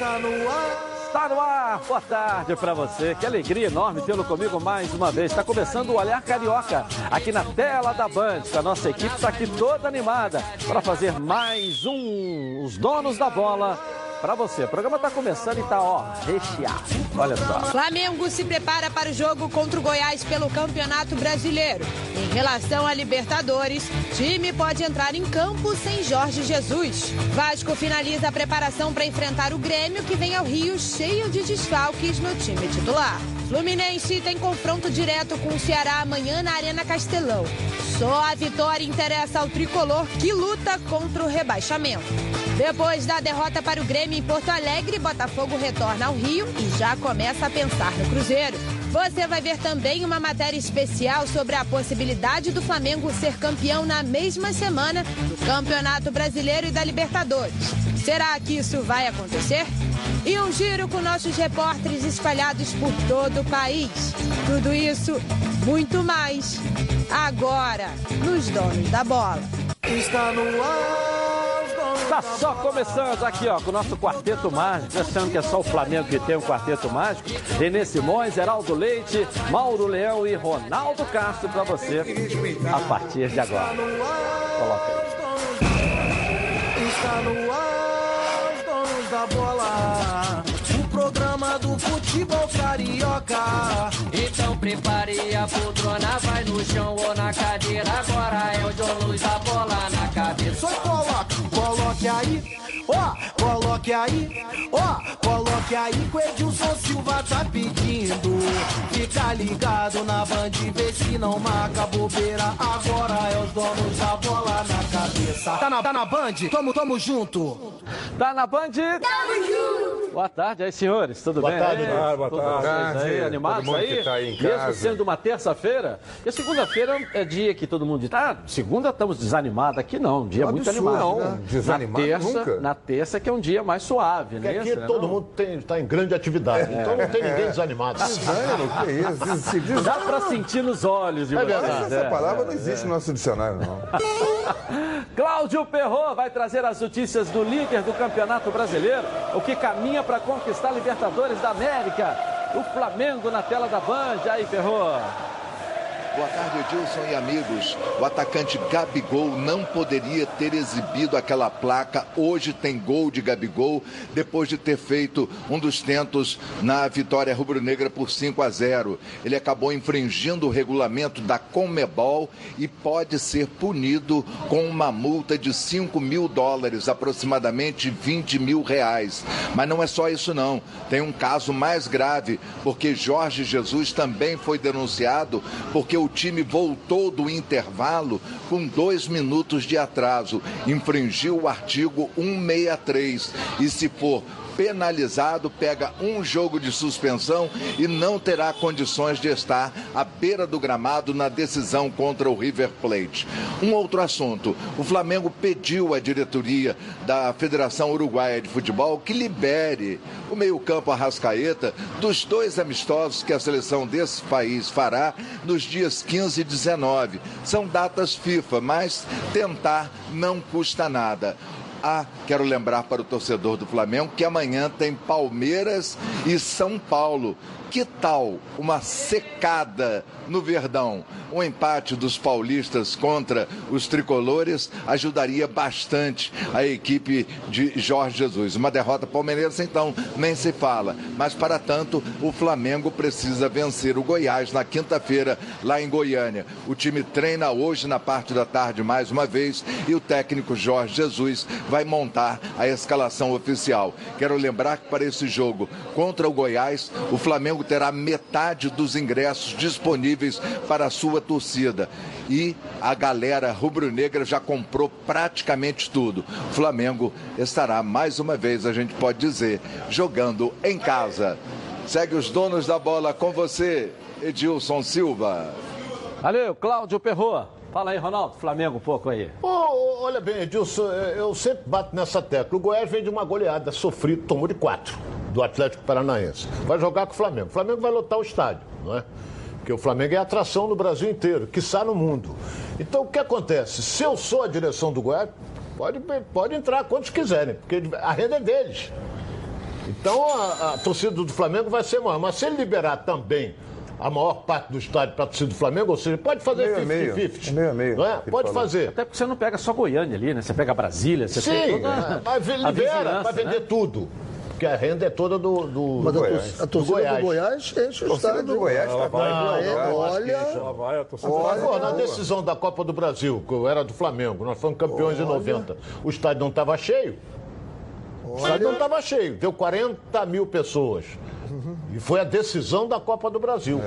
Está no ar. Está no ar, boa tarde para você. Que alegria enorme tê-lo comigo mais uma vez. Está começando o Olhar Carioca aqui na tela da Band. A nossa equipe está aqui toda animada para fazer mais um Os Donos da Bola para você. O programa está começando e está, ó, recheado. Olha só. Flamengo se prepara para o jogo contra o Goiás pelo Campeonato Brasileiro. Em relação a Libertadores, time pode entrar em campo sem Jorge Jesus. Vasco finaliza a preparação para enfrentar o Grêmio, que vem ao Rio cheio de desfalques no time titular. Fluminense tem confronto direto com o Ceará amanhã na Arena Castelão. Só a vitória interessa ao tricolor que luta contra o rebaixamento. Depois da derrota para o Grêmio em Porto Alegre, Botafogo retorna ao Rio e já começa a pensar no Cruzeiro. Você vai ver também uma matéria especial sobre a possibilidade do Flamengo ser campeão na mesma semana do Campeonato Brasileiro e da Libertadores. Será que isso vai acontecer? E um giro com nossos repórteres espalhados por todo o país. Tudo isso, muito mais, agora, nos Donos da Bola. Está no ar. Tá só começando aqui, ó, com o nosso quarteto mágico, achando que é só o Flamengo que tem um quarteto mágico. Renê Simões, Heraldo Leite, Mauro Leão e Ronaldo Castro para você a partir de agora. Coloca aí. Está no ar, os donos da bola. O programa do futebol carioca. Então prepare a poltrona, vai no chão ou na cadeira. Agora é o dono da bola na cabeça. Só coloque, coloque aí, ó, coloque aí, ó, coloque aí que o Edilson Silva tá pedindo. Fica ligado na band, vê se não marca bobeira. Agora é os donos da bola na cabeça. Tá na, tá na band? Tamo, tamo junto. Tá na Band? Tamo junto! Boa tarde aí, senhores. Tudo Boa bem? tarde, aí? Boa Todos tarde. vocês aí, Todo animados mundo aí? que tá aí em Mesmo casa. sendo uma terça-feira. E segunda-feira é dia que todo mundo diz, ah, segunda estamos desanimados. Aqui não, um dia muito absurdo, animado. não. né? Desanimado na terça, nunca. Na terça que é um dia mais suave, Porque né? aqui né, todo não? mundo está em grande atividade, então não tem ninguém desanimado. Desânimo, que isso? Segunda- Dá pra sentir nos olhos de É verdade. Essa é, palavra é, não existe no nosso dicionário, não. Cláudio Perrot vai trazer as notícias do líder do Campeonato Brasileiro, o que caminha para conquistar a Libertadores da América. O Flamengo na tela da Band. Aí, Perrot. Boa tarde, Edilson e amigos. O atacante Gabigol não poderia ter exibido aquela placa. Hoje tem gol de Gabigol, depois de ter feito um dos tentos na vitória rubro-negra por 5 a 0. Ele acabou infringindo o regulamento da Conmebol e pode ser punido com uma multa de 5 mil dólares, aproximadamente 20 mil reais. Mas não é só isso, não. Tem um caso mais grave, porque Jorge Jesus também foi denunciado porque o time voltou do intervalo com dois minutos de atraso. Infringiu o artigo 163. E se for penalizado, pega um jogo de suspensão e não terá condições de estar à beira do gramado na decisão contra o River Plate. Um outro assunto: o Flamengo pediu à diretoria da Federação Uruguaia de Futebol que libere o meio-campo Arrascaeta dos dois amistosos que a seleção desse país fará nos dias 15 e 19. São datas FIFA, mas tentar não custa nada. Ah, quero lembrar para o torcedor do Flamengo que amanhã tem Palmeiras e São Paulo. Que tal uma secada no Verdão? Um empate dos paulistas contra os tricolores ajudaria bastante a equipe de Jorge Jesus. Uma derrota palmeirense, então, nem se fala. Mas, para tanto, o Flamengo precisa vencer o Goiás na quinta-feira, lá em Goiânia. O time treina hoje na parte da tarde mais uma vez e o técnico Jorge Jesus vai montar a escalação oficial. Quero lembrar que para esse jogo contra o Goiás, o Flamengo terá metade dos ingressos disponíveis para a sua torcida. E a galera rubro-negra já comprou praticamente tudo. O Flamengo estará mais uma vez, a gente pode dizer, jogando em casa. Segue os donos da bola com você, Edilson Silva. Valeu, Cláudio Perrot. Fala aí, Ronaldo. Flamengo um pouco aí. Ô, olha bem, Edilson, eh, eu sempre bato nessa tecla. O Goiás vem de uma goleada sofrida, tomou de quatro do Atlético Paranaense. Vai jogar com o Flamengo. O Flamengo vai lotar o estádio, não é? Porque o Flamengo é atração no Brasil inteiro, quiçá no mundo. Então o que acontece? Se eu sou a direção do Goiás, pode, pode entrar quantos quiserem, porque a renda é deles. Então a, a torcida do Flamengo vai ser maior. Mas se ele liberar também a maior parte do estádio para a torcida do Flamengo, ou seja, pode fazer Meio a meio. 50-50. Meio a meio, Não é? Pode falou. fazer. Até porque você não pega só Goiânia ali, né? Você pega Brasília, você Sim, tem toda mas a libera para vender né? tudo. Porque a renda é toda do, do, Mas do a, Goiás. a torcida do Goiás enche o A torcida estádio. do Goiás é, olha, Ela vai, a torcida Olha, Pô, na decisão da Copa do Brasil, que eu era do Flamengo, nós fomos campeões em 90. O estádio não estava cheio. O estádio não estava cheio, deu 40 mil pessoas. E foi a decisão da Copa do Brasil.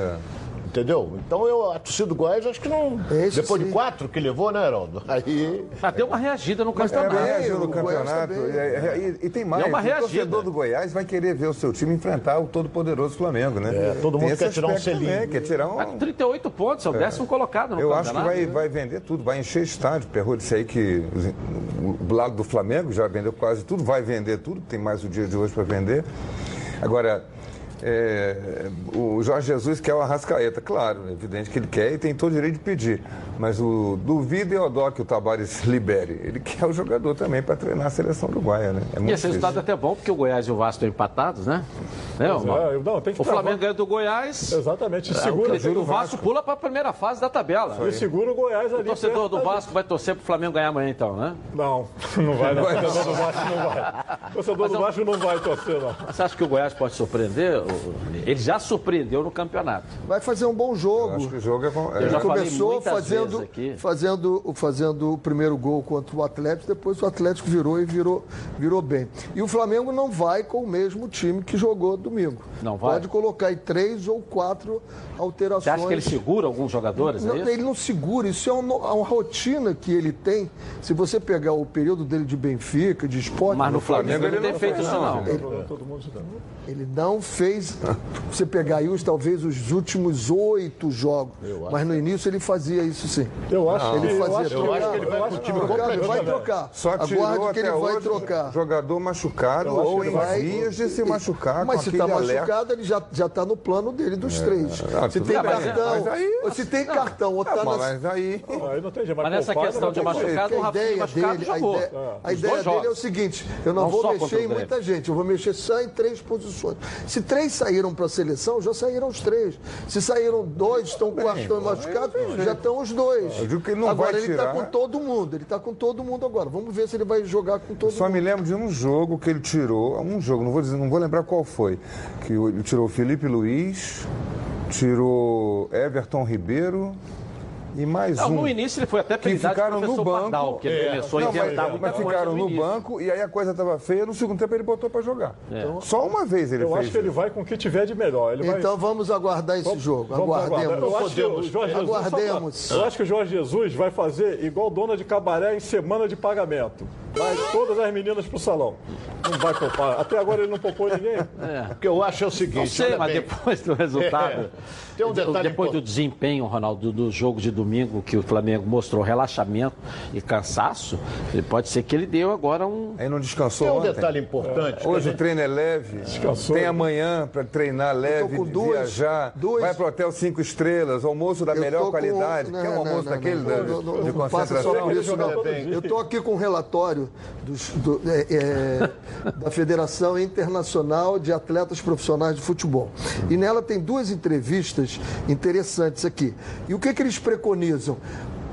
Entendeu? Então eu, a torcida do Goiás, acho que não. Esse depois sim. de quatro que levou, né, Heraldo? Aí. Mas deu uma reagida no Mas campeonato. também reagiu no o Goiás campeonato. também. E, e- e tem mais. Deu uma o reagida. torcedor do Goiás vai querer ver o seu time enfrentar o todo-poderoso Flamengo, né? É, todo mundo quer tirar um selinho. também, Quer tirar um. Tá com 38 pontos, é o décimo colocado no Eu acho que campeonato. vai, vai vender tudo, vai encher estádio. Perrou disse aí que o lado do Flamengo já vendeu quase tudo, vai vender tudo, tem mais o dia de hoje para vender. Agora, é, o Jorge Jesus quer o Arrascaeta, claro, é evidente que ele quer e tem todo o direito de pedir. Mas o duvido e Odó que o Tabares libere. Ele quer o jogador também para treinar a seleção uruguaia, né? É E esse resultado é até bom, porque o Goiás e o Vasco estão empatados, né? né? É, não, tem que o Flamengo ganha do Goiás. Exatamente, é, segura. o, o Vasco pula para a primeira fase da tabela. E segura o Goiás ali. O torcedor do Vasco vai torcer para o Flamengo ganhar amanhã, então, né? Não, não vai, não. O torcedor do Vasco não vai. O torcedor do Vasco não vai torcer, não. Você acha que o Goiás pode surpreender? Ele já surpreendeu no campeonato. vai fazer um bom Eu jogo. acho que o jogo é. Eu é- já Ele começou fazendo, fazendo, fazendo o primeiro gol contra o Atlético, depois o Atlético virou e virou, virou bem. E o Flamengo não vai com o mesmo time que jogou domingo. Não vai? Pode colocar aí três ou quatro alterações. Você acha que ele segura alguns jogadores? Não, é isso? ele não segura, isso é uma, uma rotina que ele tem. Se você pegar o período dele de Benfica, de esporte, Mas no Flamengo ele não tem feito fez, isso, não. tá- ele não fez. Você pegar aí os, talvez os últimos oito jogos. Mas no início ele fazia isso sim. Eu acho que Ele eu fazia acho que- trocar. eu acho que ele vai com o com o time completo. vai trocar. Só Aguarde que ele até vai hoje trocar. jogador machucado ou em vias de se machucar Mas com se está machucado, ele já, já tá no plano dele dos três. Ah, se tem cartão, ou se tem cartão, ou Ah, tá mas, na, mas aí. Aí não tem jeito, Mas nessa questão de machucado, o a Rafinha ideia machucado dele, já a jogou. ideia, a ideia dele é o seguinte: eu não, vou mexer em muita gente, eu vou mexer só em três posições. Se três saíram para a seleção, já saíram os três. Se saíram dois, estão com o cartão machucado, já estão os dois. Eu digo que ele não Agora vai ele está com todo mundo, ele está com todo mundo agora. Vamos ver se ele vai jogar com todo Só mundo. me lembro de um jogo que ele tirou, um jogo, não vou dizer, não vou lembrar qual foi, que ele tirou o Felipe Luiz, tirou Everton Ribeiro e mais Não, um. no início ele foi até que ficaram no banco. Pardal, que ele começou a Não, inventar mas, muita mas coisa ficaram no início. banco e aí a coisa estava feia. No segundo tempo ele botou para jogar. É. Só uma vez ele Eu fez. acho que ele vai com o que tiver de melhor. Ele vai... Então vamos aguardar esse jogo. Vamos. Aguardemos. Eu acho, que o Jorge Jesus, Aguardemos. eu acho que o Jorge Jesus vai fazer igual dona de cabaré em semana de pagamento. Vai todas as meninas pro salão. Não vai poupar. Até agora ele não poupou ninguém. O que eu acho é o seguinte. Não sei, mas bem. depois do resultado. É. Tem um detalhe depois do importante. desempenho, Ronaldo, do jogo de domingo, que o Flamengo mostrou relaxamento e cansaço, ele pode ser que ele deu agora um. Aí não descansou Tem um ontem. detalhe importante. Hoje o treino é leve. Descansou. Tem amanhã para treinar leve, com duas- viajar. duas- Vai para o hotel cinco estrelas, almoço da Eu melhor tô com- qualidade. não, Quer um almoço não, daquele não, da- não, não, de não passa só concentração? por isso, não. Eu estou aqui com um relatório dos- do- é, é, da Federação Internacional de Atletas Profissionais de Futebol. E nela tem duas entrevistas interessantes aqui. E o que, que eles preconizam?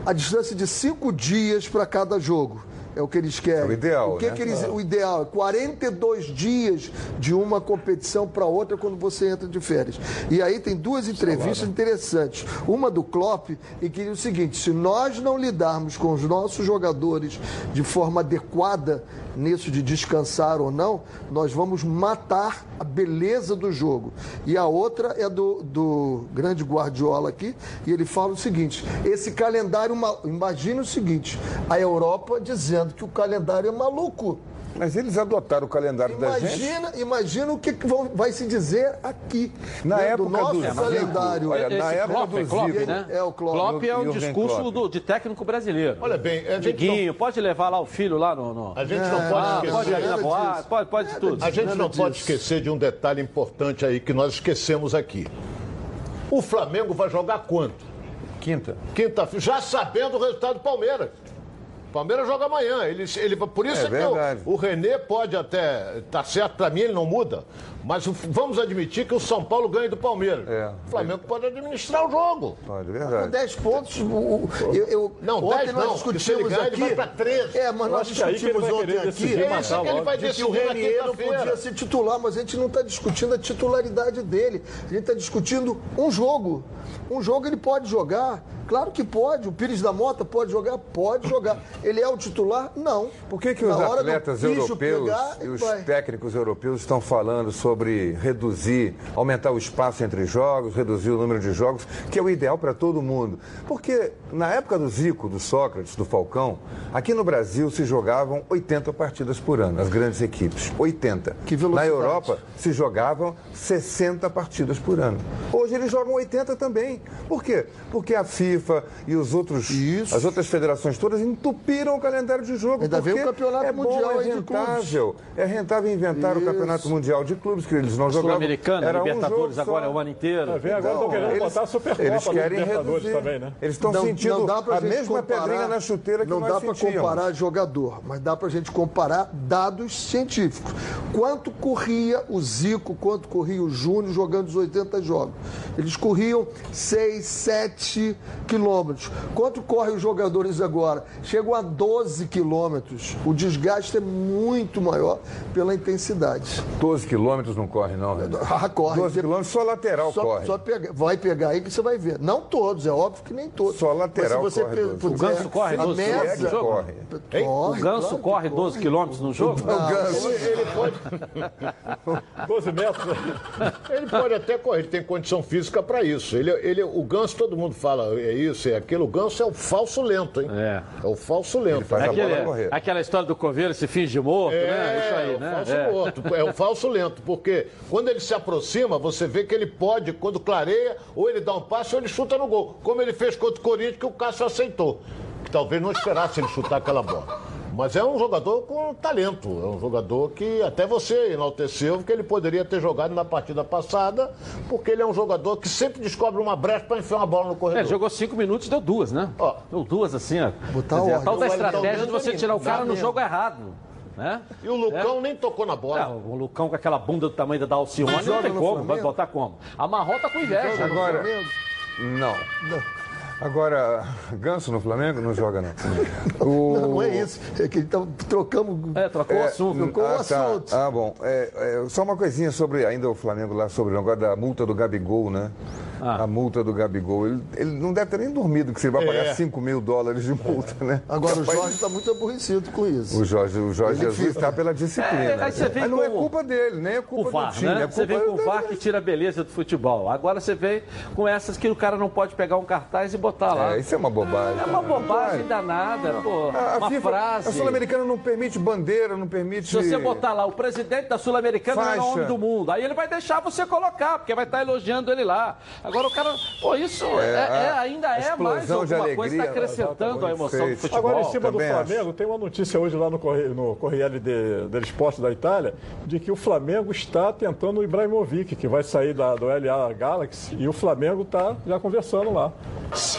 A distância de cinco dias para cada jogo. É o que eles querem. É o ideal, O que, né? que eles, o ideal é 42 dias de uma competição para outra quando você entra de férias. E aí tem duas entrevistas interessantes. Uma do Klopp, e que diz o seguinte: se nós não lidarmos com os nossos jogadores de forma adequada nisso de descansar ou não, nós vamos matar a beleza do jogo. E a outra é do, do grande Guardiola aqui, e ele fala o seguinte: esse calendário, ma- imagine o seguinte, a Europa dizendo que o calendário é maluco. Mas eles adotaram o calendário da gente. Imagina, imagina o que, que vão- vai se dizer aqui. Na né, época nosso do Zico, calendário. olha, na época Klopp, do é Klopp, Zico. né? É o Klopp. Klopp é um Jürgen discurso do- de técnico brasileiro. Olha bem, a gente, Diguinho, pode levar lá o filho lá no. no- não, a gente não Ah, pode pode ir esquecer. na boate, pode, pode tudo. A gente não pode disso. esquecer de um detalhe importante aí que nós esquecemos aqui. O Flamengo vai jogar quanto? Quinta. Quinta-feira, já sabendo o resultado do Palmeiras. Palmeiras joga amanhã. Ele, ele, por isso É é, que verdade. o, René pode até. Tá certo, pra mim ele não muda. Mas vamos admitir que o São Paulo ganha do Palmeiras. É. O Flamengo pode administrar o jogo. Pode, Com verdade. 10 pontos, o- o- eu, eu, Não, ontem 10 nós não, discutimos ele aqui. vai pra 13. É, mas nós que que discutimos vai ontem aqui É isso que ele vai de que o Renier não podia ser titular, mas a gente não está discutindo a titularidade dele. A gente está discutindo um jogo. Um jogo ele pode jogar. Claro que pode. O Pires da Mota pode jogar? Pode jogar. Ele é o titular? Não. Por que, que os hora do atletas europeus pegar, e os vai. técnicos europeus estão falando sobre reduzir, aumentar o espaço entre jogos, reduzir o número de jogos, que é o ideal para todo mundo? Porque na época do Zico, do Sócrates, do Falcão, aqui no Brasil se jogavam 80 partidas por ano, as grandes equipes. 80. Que Na velocidade. Europa se jogavam 60 partidas por ano. Hoje eles jogam 80 também. Por quê? Porque a FIFA e os outros, Isso. as outras federações todas entupiram o calendário de jogo. Ainda vem porque o campeonato é bom, mundial é de clubes. rentável. É rentável inventar o Isso. campeonato mundial de clubes, que eles não jogavam. Sul-Americana, Era um Libertadores jogo agora é o ano inteiro. Vai ver, agora estão querendo eles- botar a Supercopa Eles querem Libertadores reduzir. também, né? Eles estão Não- sentindo não dá pra a gente mesma comparar- pedrinha na chuteira que Não nós dá para comparar jogador, mas dá para a gente comparar dados científicos. Quanto corria o Zico, quanto corria o Júnior jogando os 80 jogos? Eles corriam 6, 7 quilômetros. Quanto correm os jogadores agora? Chegam a 12 quilômetros. O desgaste é muito maior pela intensidade. 12 quilômetros não corre, não, Renan. Ah, corre. 12 quilômetros só lateral Só, corre. só pega- vai pegar aí que você vai ver. Não todos, é óbvio que nem todos. Só lateral Mas se você corre pe- 12. puser O Ganso corre a 12 média- É que corre. Corre, O Ganso claro corre 12 quilômetros no jogo? Ele pode, 12 metros. ele pode até correr, ele tem condição física para isso. Ele, ele, o Ganso, todo mundo fala, é isso, é aquilo. O Ganso é o falso lento, hein? É. É o falso lento. faz É a bola aquele- correr. aquela história do coveiro se finge morto, né? É, Isso aí, o né? falso É. morto. É o falso lento, porque quando ele se aproxima, você vê que ele pode, quando clareia, ou ele dá um passe ou ele chuta no gol. Como ele fez contra o Corinthians, que o Cássio aceitou. Que talvez não esperasse ele chutar aquela bola. Mas é um jogador com talento. É um jogador que até você enalteceu que ele poderia ter jogado na partida passada, porque ele é um jogador que sempre descobre uma brecha para enfiar uma bola no É, corredor. ele jogou cinco minutos e deu duas, né? Ó. Deu duas assim, ó. Botar dizer, a tal da estratégia de você tirar o cara no jogo errado. Né? E o Lucão nem tocou na É, bola. o Lucão com aquela bunda do tamanho da Alcione não tem como, vai botar como? A Marrota com inveja. Agora, não. Agora, Ganso no Flamengo não joga, não. O... Não, não é isso. É que então trocamos. É, trocou o assunto. Trocou o ah, tá. assunto. Ah, bom. É, é, só uma coisinha sobre ainda o Flamengo lá, sobre o negócio da multa do Gabigol, né? Ah. A multa do Gabigol. Ele, ele não deve ter nem dormido, que se ele vai pagar É. 5 mil dólares de multa, né? Agora o Jorge está muito aborrecido com isso. O Jorge, o Jorge Jesus está pela disciplina. É, aí você vem Mas não é com culpa dele, nem é O culpa VAR, do time. né? É Você vem com o VAR que tira a beleza do futebol. Agora você vem com essas que o cara não pode pegar um cartaz e botar lá. É, isso é uma bobagem. É uma bobagem danada, pô. A, a uma FIFA, frase. a Sul-Americana não permite bandeira, não permite. Se você botar lá o presidente da Sul-Americana é o homem do mundo, aí ele vai deixar você colocar, porque vai estar elogiando ele lá. Agora o cara, pô, isso é, a- é- ainda a é mais explosão de alguma coisa, está alegria, acrescentando a emoção do Perfeito. futebol. Agora, em cima do também Flamengo, tem uma notícia hoje lá no, Corre... no Corriere de... del Esporte da Itália, de que o Flamengo está tentando o Ibrahimovic, que vai sair da... do LA Galaxy, e o Flamengo está já conversando lá.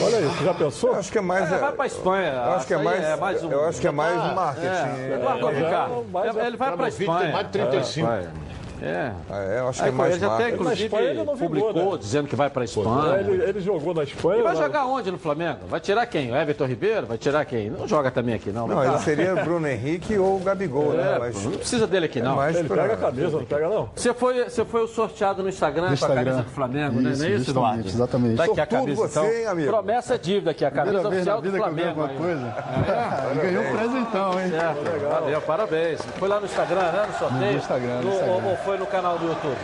Olha você já pensou? Eu acho que é mais. É, vai pra Espanha. Eu acho que é Isso mais. é mais um- Eu acho que é mais Ah, marketing. É, É, Eduardo é, Ricardo. mas ele vai para a Espanha. tem mais de 35. É, vai. É. é, eu acho que Aí, é mais ele até, inclusive, Na Espanha ele não vingou, publicou né? dizendo que vai para a Espanha. Ele, ele jogou na Espanha. E vai lá- jogar onde no Flamengo? Vai tirar quem? O Everton Ribeiro? Vai tirar quem? Não joga também aqui, não. Não, ele cá. seria Bruno Henrique ou Gabigol, né? É, Mas, pô, não precisa dele aqui, não. mais Ele pra- pega a camisa, não pega não? Você foi, você foi o sorteado no Instagram, com a Instagram. camisa do Flamengo, né? Isso, Não é isso, Eduardo? exatamente. Tá aqui a camisa, você, então. hein, amigo? Promessa é dívida aqui, a camisa Primeira vez na oficial do que Flamengo. alguma aí. coisa. Ganhou um presentão, hein? É, valeu, parabéns. Foi lá no Instagram, né? No sorteio? No Instagram, No- Instagram. Foi no canal do YouTube?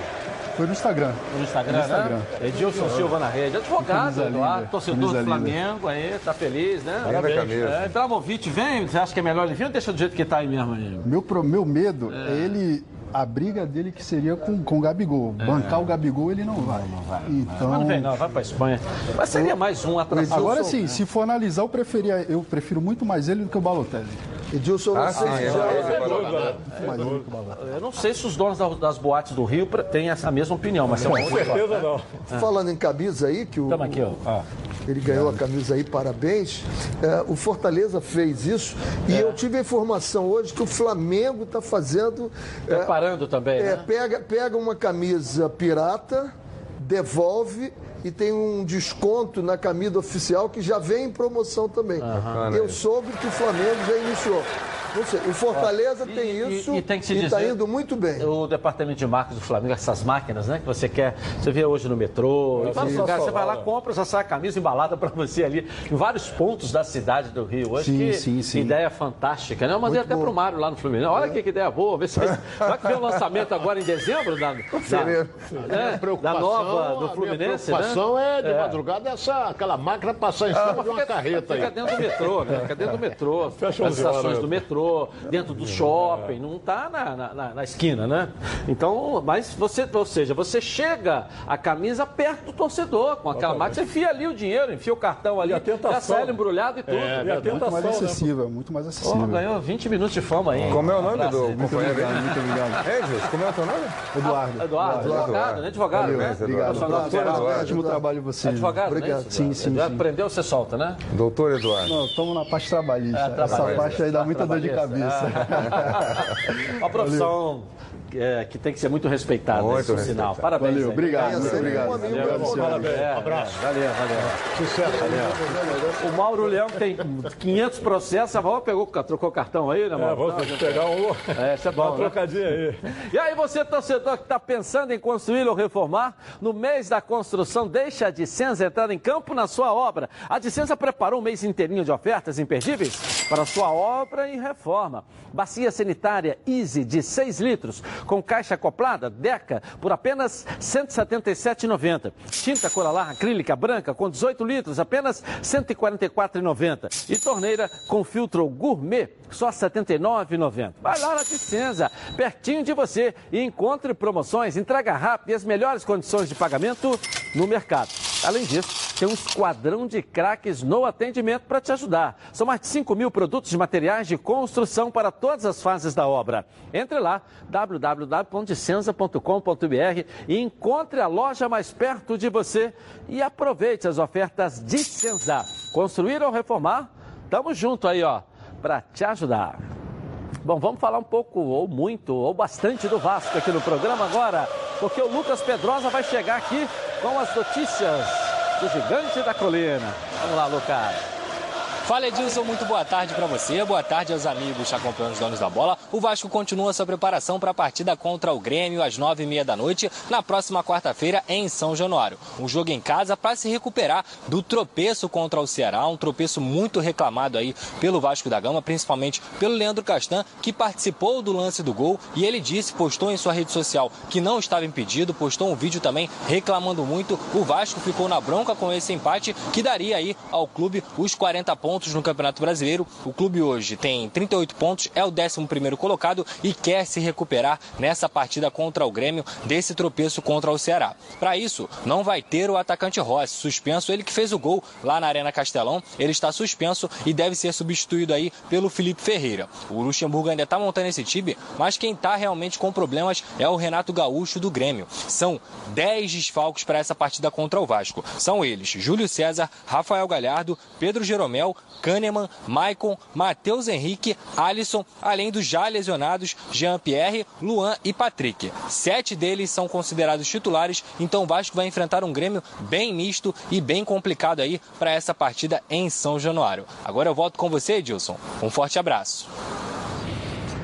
Foi no Instagram. No Instagram, No Instagram. né? Edilson Silva na rede. Advogado, Eduardo, torcedor do. Flamengo aí, tá feliz, né? Camisa. É, Ibrahimovic vem, você acha que é melhor ele vir ou deixa do jeito que tá aí mesmo? Aí? Meu, pro- meu medo é. ele. A briga dele que seria com, com o Gabigol. Bancar o Gabigol ele não vai. Então, Mas não vem não, vai pra Espanha. Mas seria mais um atração. Agora sim, se for analisar, eu, preferia, eu prefiro muito mais ele do que o Balotelli. Edilson, não Ah, sei sim, se é, já- é, é, o Balotelli. Eu não sei se os donos da- das boates do Rio têm essa mesma opinião, mas é uma Com certeza não. Falando em camisa aí, que o, Estamos aqui, ó. Ah. Ele ganhou a camisa aí, parabéns. É, o Fortaleza fez isso e É. eu tive a informação hoje que o Flamengo está fazendo. é, Preparando também, é, né? pega, pega uma camisa pirata, devolve e tem um desconto na camisa oficial que já vem em promoção também. Eu soube que o Flamengo já iniciou. Não sei, o Fortaleza E- tem e- isso e tem que se está dizer- indo muito bem. O departamento de marketing do Flamengo, essas máquinas, né? Que você quer. Você vê hoje no metrô, em vários lugares. Você vai lá, compra, já sai a camisa embalada para você ali, em vários pontos da cidade do Rio. Hoje, Sim, que sim, sim. ideia fantástica, né? Eu mandei até pro Mário lá no Fluminense. Olha que, que ideia boa. Vê se vai que vem o lançamento agora em dezembro da, da, é, da nova do Fluminense, minha né? é, de madrugada essa, aquela máquina passar em cima de uma carreta Fica aí. dentro do metrô, né? Fica dentro do metrô. Fecha nas 11 horas, estações do metrô, dentro do shopping, não tá na, na, na- na esquina, né? Então, mas você, ou seja, você chega a camisa perto do torcedor, com aquela máquina, você enfia ali o dinheiro, enfia o cartão ali, E a tentação. já sai ele embrulhado e tudo. E a Muito mais tentação, né? acessível, muito mais acessível. ganhou 20 minutos de fama aí. Como é o nome do companheiro obrigado, muito obrigado. É, Gilson, como é o teu nome? Eduardo. Eduardo, advogado, né? Advogado, Valeu, né? Obrigado. Profissional Liberal. Eduardo. Ótimo trabalho você. Advogado, né? Obrigado. Isso, Sim, sim, Eduardo, sim. Aprendeu, você solta, né? Doutor Eduardo. Não, estamos na parte trabalhista. É, Essa parte aí dá muita dor de cabeça. Uma profissão é, que tem que ser muito respeitada, Muito isso é um respeitada. sinal. Parabéns. Valeu, obrigado, muito obrigado. um amigo Valeu, meu. Luciano. É, é, valeu, valeu. Sucesso. O Mauro Leão que tem 500 processos, a Val pegou, trocou cartão aí, né, É, Mauro? vamos pegar um, É, isso é uma bom, né? trocadinha aí. E aí você, torcedor que está pensando em construir ou reformar, no mês da construção, deixa a Dicenza entrar em campo na sua obra. A Dicenza preparou um mês inteirinho de ofertas imperdíveis para a sua obra e reforma. Bacia sanitária Easy de 6 litros, com caixa acoplada, Deca, por apenas R$ 177,90. Tinta Coralar acrílica branca com 18 litros, apenas R$ 144,90. E torneira com filtro gourmet, só R$ 79,90. Vai lá na Dicenza, pertinho de você, e encontre promoções, entrega rápida e as melhores condições de pagamento no mercado. Além disso, tem um esquadrão de craques no atendimento para te ajudar. São mais de 5 mil produtos de materiais de construção para todas as fases da obra. Entre lá, www.dicenza.com.br e encontre a loja mais perto de você e aproveite as ofertas de Senza. Construir ou reformar? Tamo junto aí, ó, para te ajudar. Bom, vamos falar um pouco, ou muito, ou bastante do Vasco aqui no programa agora, porque o Lucas Pedrosa vai chegar aqui com as notícias do Gigante da Colina. Vamos lá, Lucas. Fala Edilson, muito boa tarde para você, boa tarde aos amigos acompanhando os donos da bola. O Vasco continua sua preparação para a partida contra o Grêmio às nove e meia da noite, na próxima quarta-feira em São Januário. Um jogo em casa para se recuperar do tropeço contra o Ceará, um tropeço muito reclamado aí pelo Vasco da Gama, principalmente pelo Leandro Castan, que participou do lance do gol e ele disse, postou em sua rede social que não estava impedido, postou um vídeo também reclamando muito. O Vasco ficou na bronca com esse empate que daria aí ao clube os 40 pontos no Campeonato Brasileiro. O clube hoje tem 38 pontos, é o 11º colocado e quer se recuperar nessa partida contra o Grêmio desse tropeço contra o Ceará. Para isso, não vai ter o atacante Rossi, suspenso, ele que fez o gol lá na Arena Castelão, ele está suspenso e deve ser substituído aí pelo Felipe Ferreira. O Luxemburgo ainda está montando esse time, mas quem está realmente com problemas é o Renato Gaúcho do Grêmio. São 10 desfalques para essa partida contra o Vasco. São eles: Júlio César, Rafael Galhardo, Pedro Jeromel, Kahneman, Maicon, Matheus Henrique, Alisson, além dos já lesionados Jean-Pierre, Luan e Patrick. Sete deles são considerados titulares, então o Vasco vai enfrentar um Grêmio bem misto e bem complicado aí para essa partida em São Januário. Agora eu volto com você, Edilson. Um forte abraço.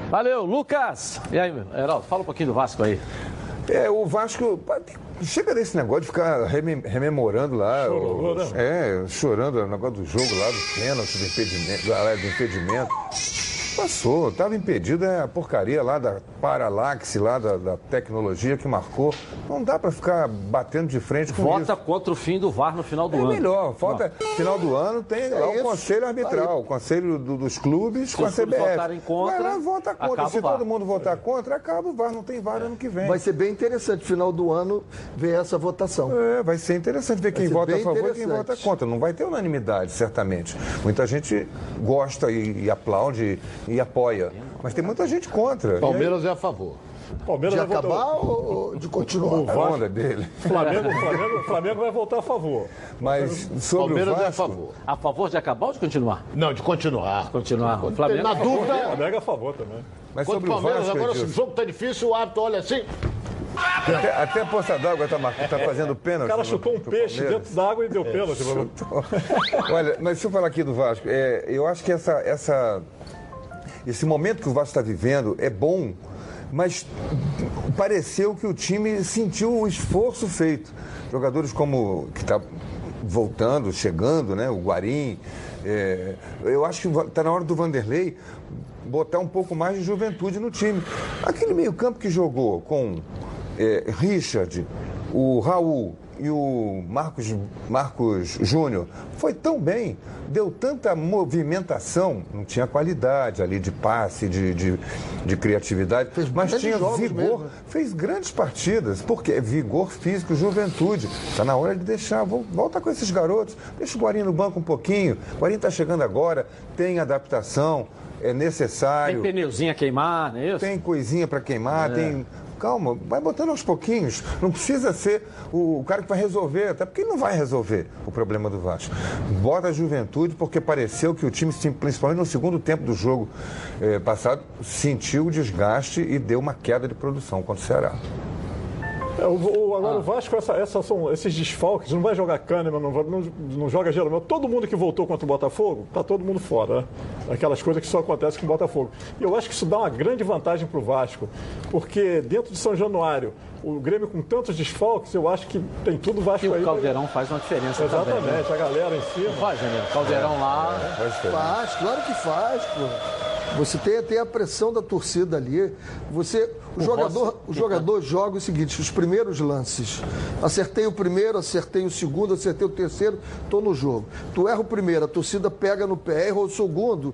Valeu, Lucas. E aí, Heraldo, fala um pouquinho do Vasco aí. É, o Vasco. tem- Chega desse negócio de ficar reme- rememorando lá. Chororô, os- né? é, chorando o negócio do jogo lá, do pênalti, do impedimento. Do, do impedimento. Passou, estava impedido, é a porcaria lá da paralaxe, lá da, da tecnologia que marcou. Não dá para ficar batendo de frente com Vota isso. contra o fim do VAR no final do É ano. melhor, falta. Final do ano tem lá o isso. conselho arbitral, o conselho do- dos clubes com a CBF. votarem contra, Vai lá, vota contra. Se o todo mundo votar contra, acaba o VAR, não tem VAR ano que vem. Vai ser bem interessante. Final do ano ver essa votação. É, vai ser interessante ver quem ser vota a favor e quem vota contra. Não vai ter unanimidade, certamente. Muita gente gosta e, e aplaude e apoia. Mas tem muita gente contra. Palmeiras é a favor. Palmeiras De vai voltar- acabar ou de continuar? O A Vasco- onda dele. Flamengo, Flamengo, Flamengo vai voltar a favor. Mas sobre Palmeiras o é a Vasco, favor. A favor de acabar ou de continuar? Não, de continuar. Continuar. O Flamengo. Na dúvida, Flamengo é a favor também. mas sobre o o Palmeiras, Vasco, agora se o jogo tá difícil, o árbitro olha assim. até, até a Poça d'Água está tá fazendo pênalti. O cara chutou um peixe Palmeiras. dentro d'água e deu pênalti. Olha, mas se eu falar aqui do Vasco, é, eu acho que essa, essa, esse momento que o Vasco está vivendo é bom, mas pareceu que o time sentiu o esforço feito. Jogadores como que está voltando, chegando, né? O Guarim. é, eu acho que está na hora do Vanderlei botar um pouco mais de juventude no time. Aquele meio-campo que jogou com é, Richard, o Raul e o Marcos, Marcos Júnior foi tão bem, deu tanta movimentação, não tinha qualidade ali de passe, de, de, de criatividade, mas grandes tinha vigor, mesmo. fez grandes partidas, porque é vigor físico, juventude. Está na hora de deixar, vol- volta com esses garotos, deixa o Guarim no banco um pouquinho. O Guarim está chegando agora, tem adaptação, é Tem necessário. pneuzinho a queimar, não é isso? Tem coisinha para queimar, tem. Calma, vai botando aos pouquinhos. Não precisa ser o, cara que vai resolver, até porque ele não vai resolver o problema do Vasco. Bota a juventude, porque pareceu que o time, principalmente no segundo tempo do jogo eh, passado, sentiu o desgaste e deu uma queda de produção contra o Ceará. É, o, o- agora o Vasco, essa, essas são, esses desfalques, não vai jogar Kahneman, não, não, não joga Jeromel. Todo mundo que voltou contra o Botafogo, tá todo mundo fora. Né? Aquelas coisas que só acontecem com o Botafogo. E eu acho que isso dá uma grande vantagem para o Vasco, porque dentro de São Januário, o Grêmio com tantos desfalques, eu acho que tem tudo Vasco E aí. o Caldeirão faz uma diferença também. né? Exatamente, a galera em cima. Faz, né? Caldeirão lá. Faz diferença. Faz, claro que faz, pô. Você tem, tem a pressão da torcida ali. Você, o, jogador, o jogador joga o seguinte: os primeiros lances. Acertei o primeiro, acertei o segundo, acertei o terceiro, tô no jogo. Tu erra o primeiro, a torcida pega no pé, erra o segundo.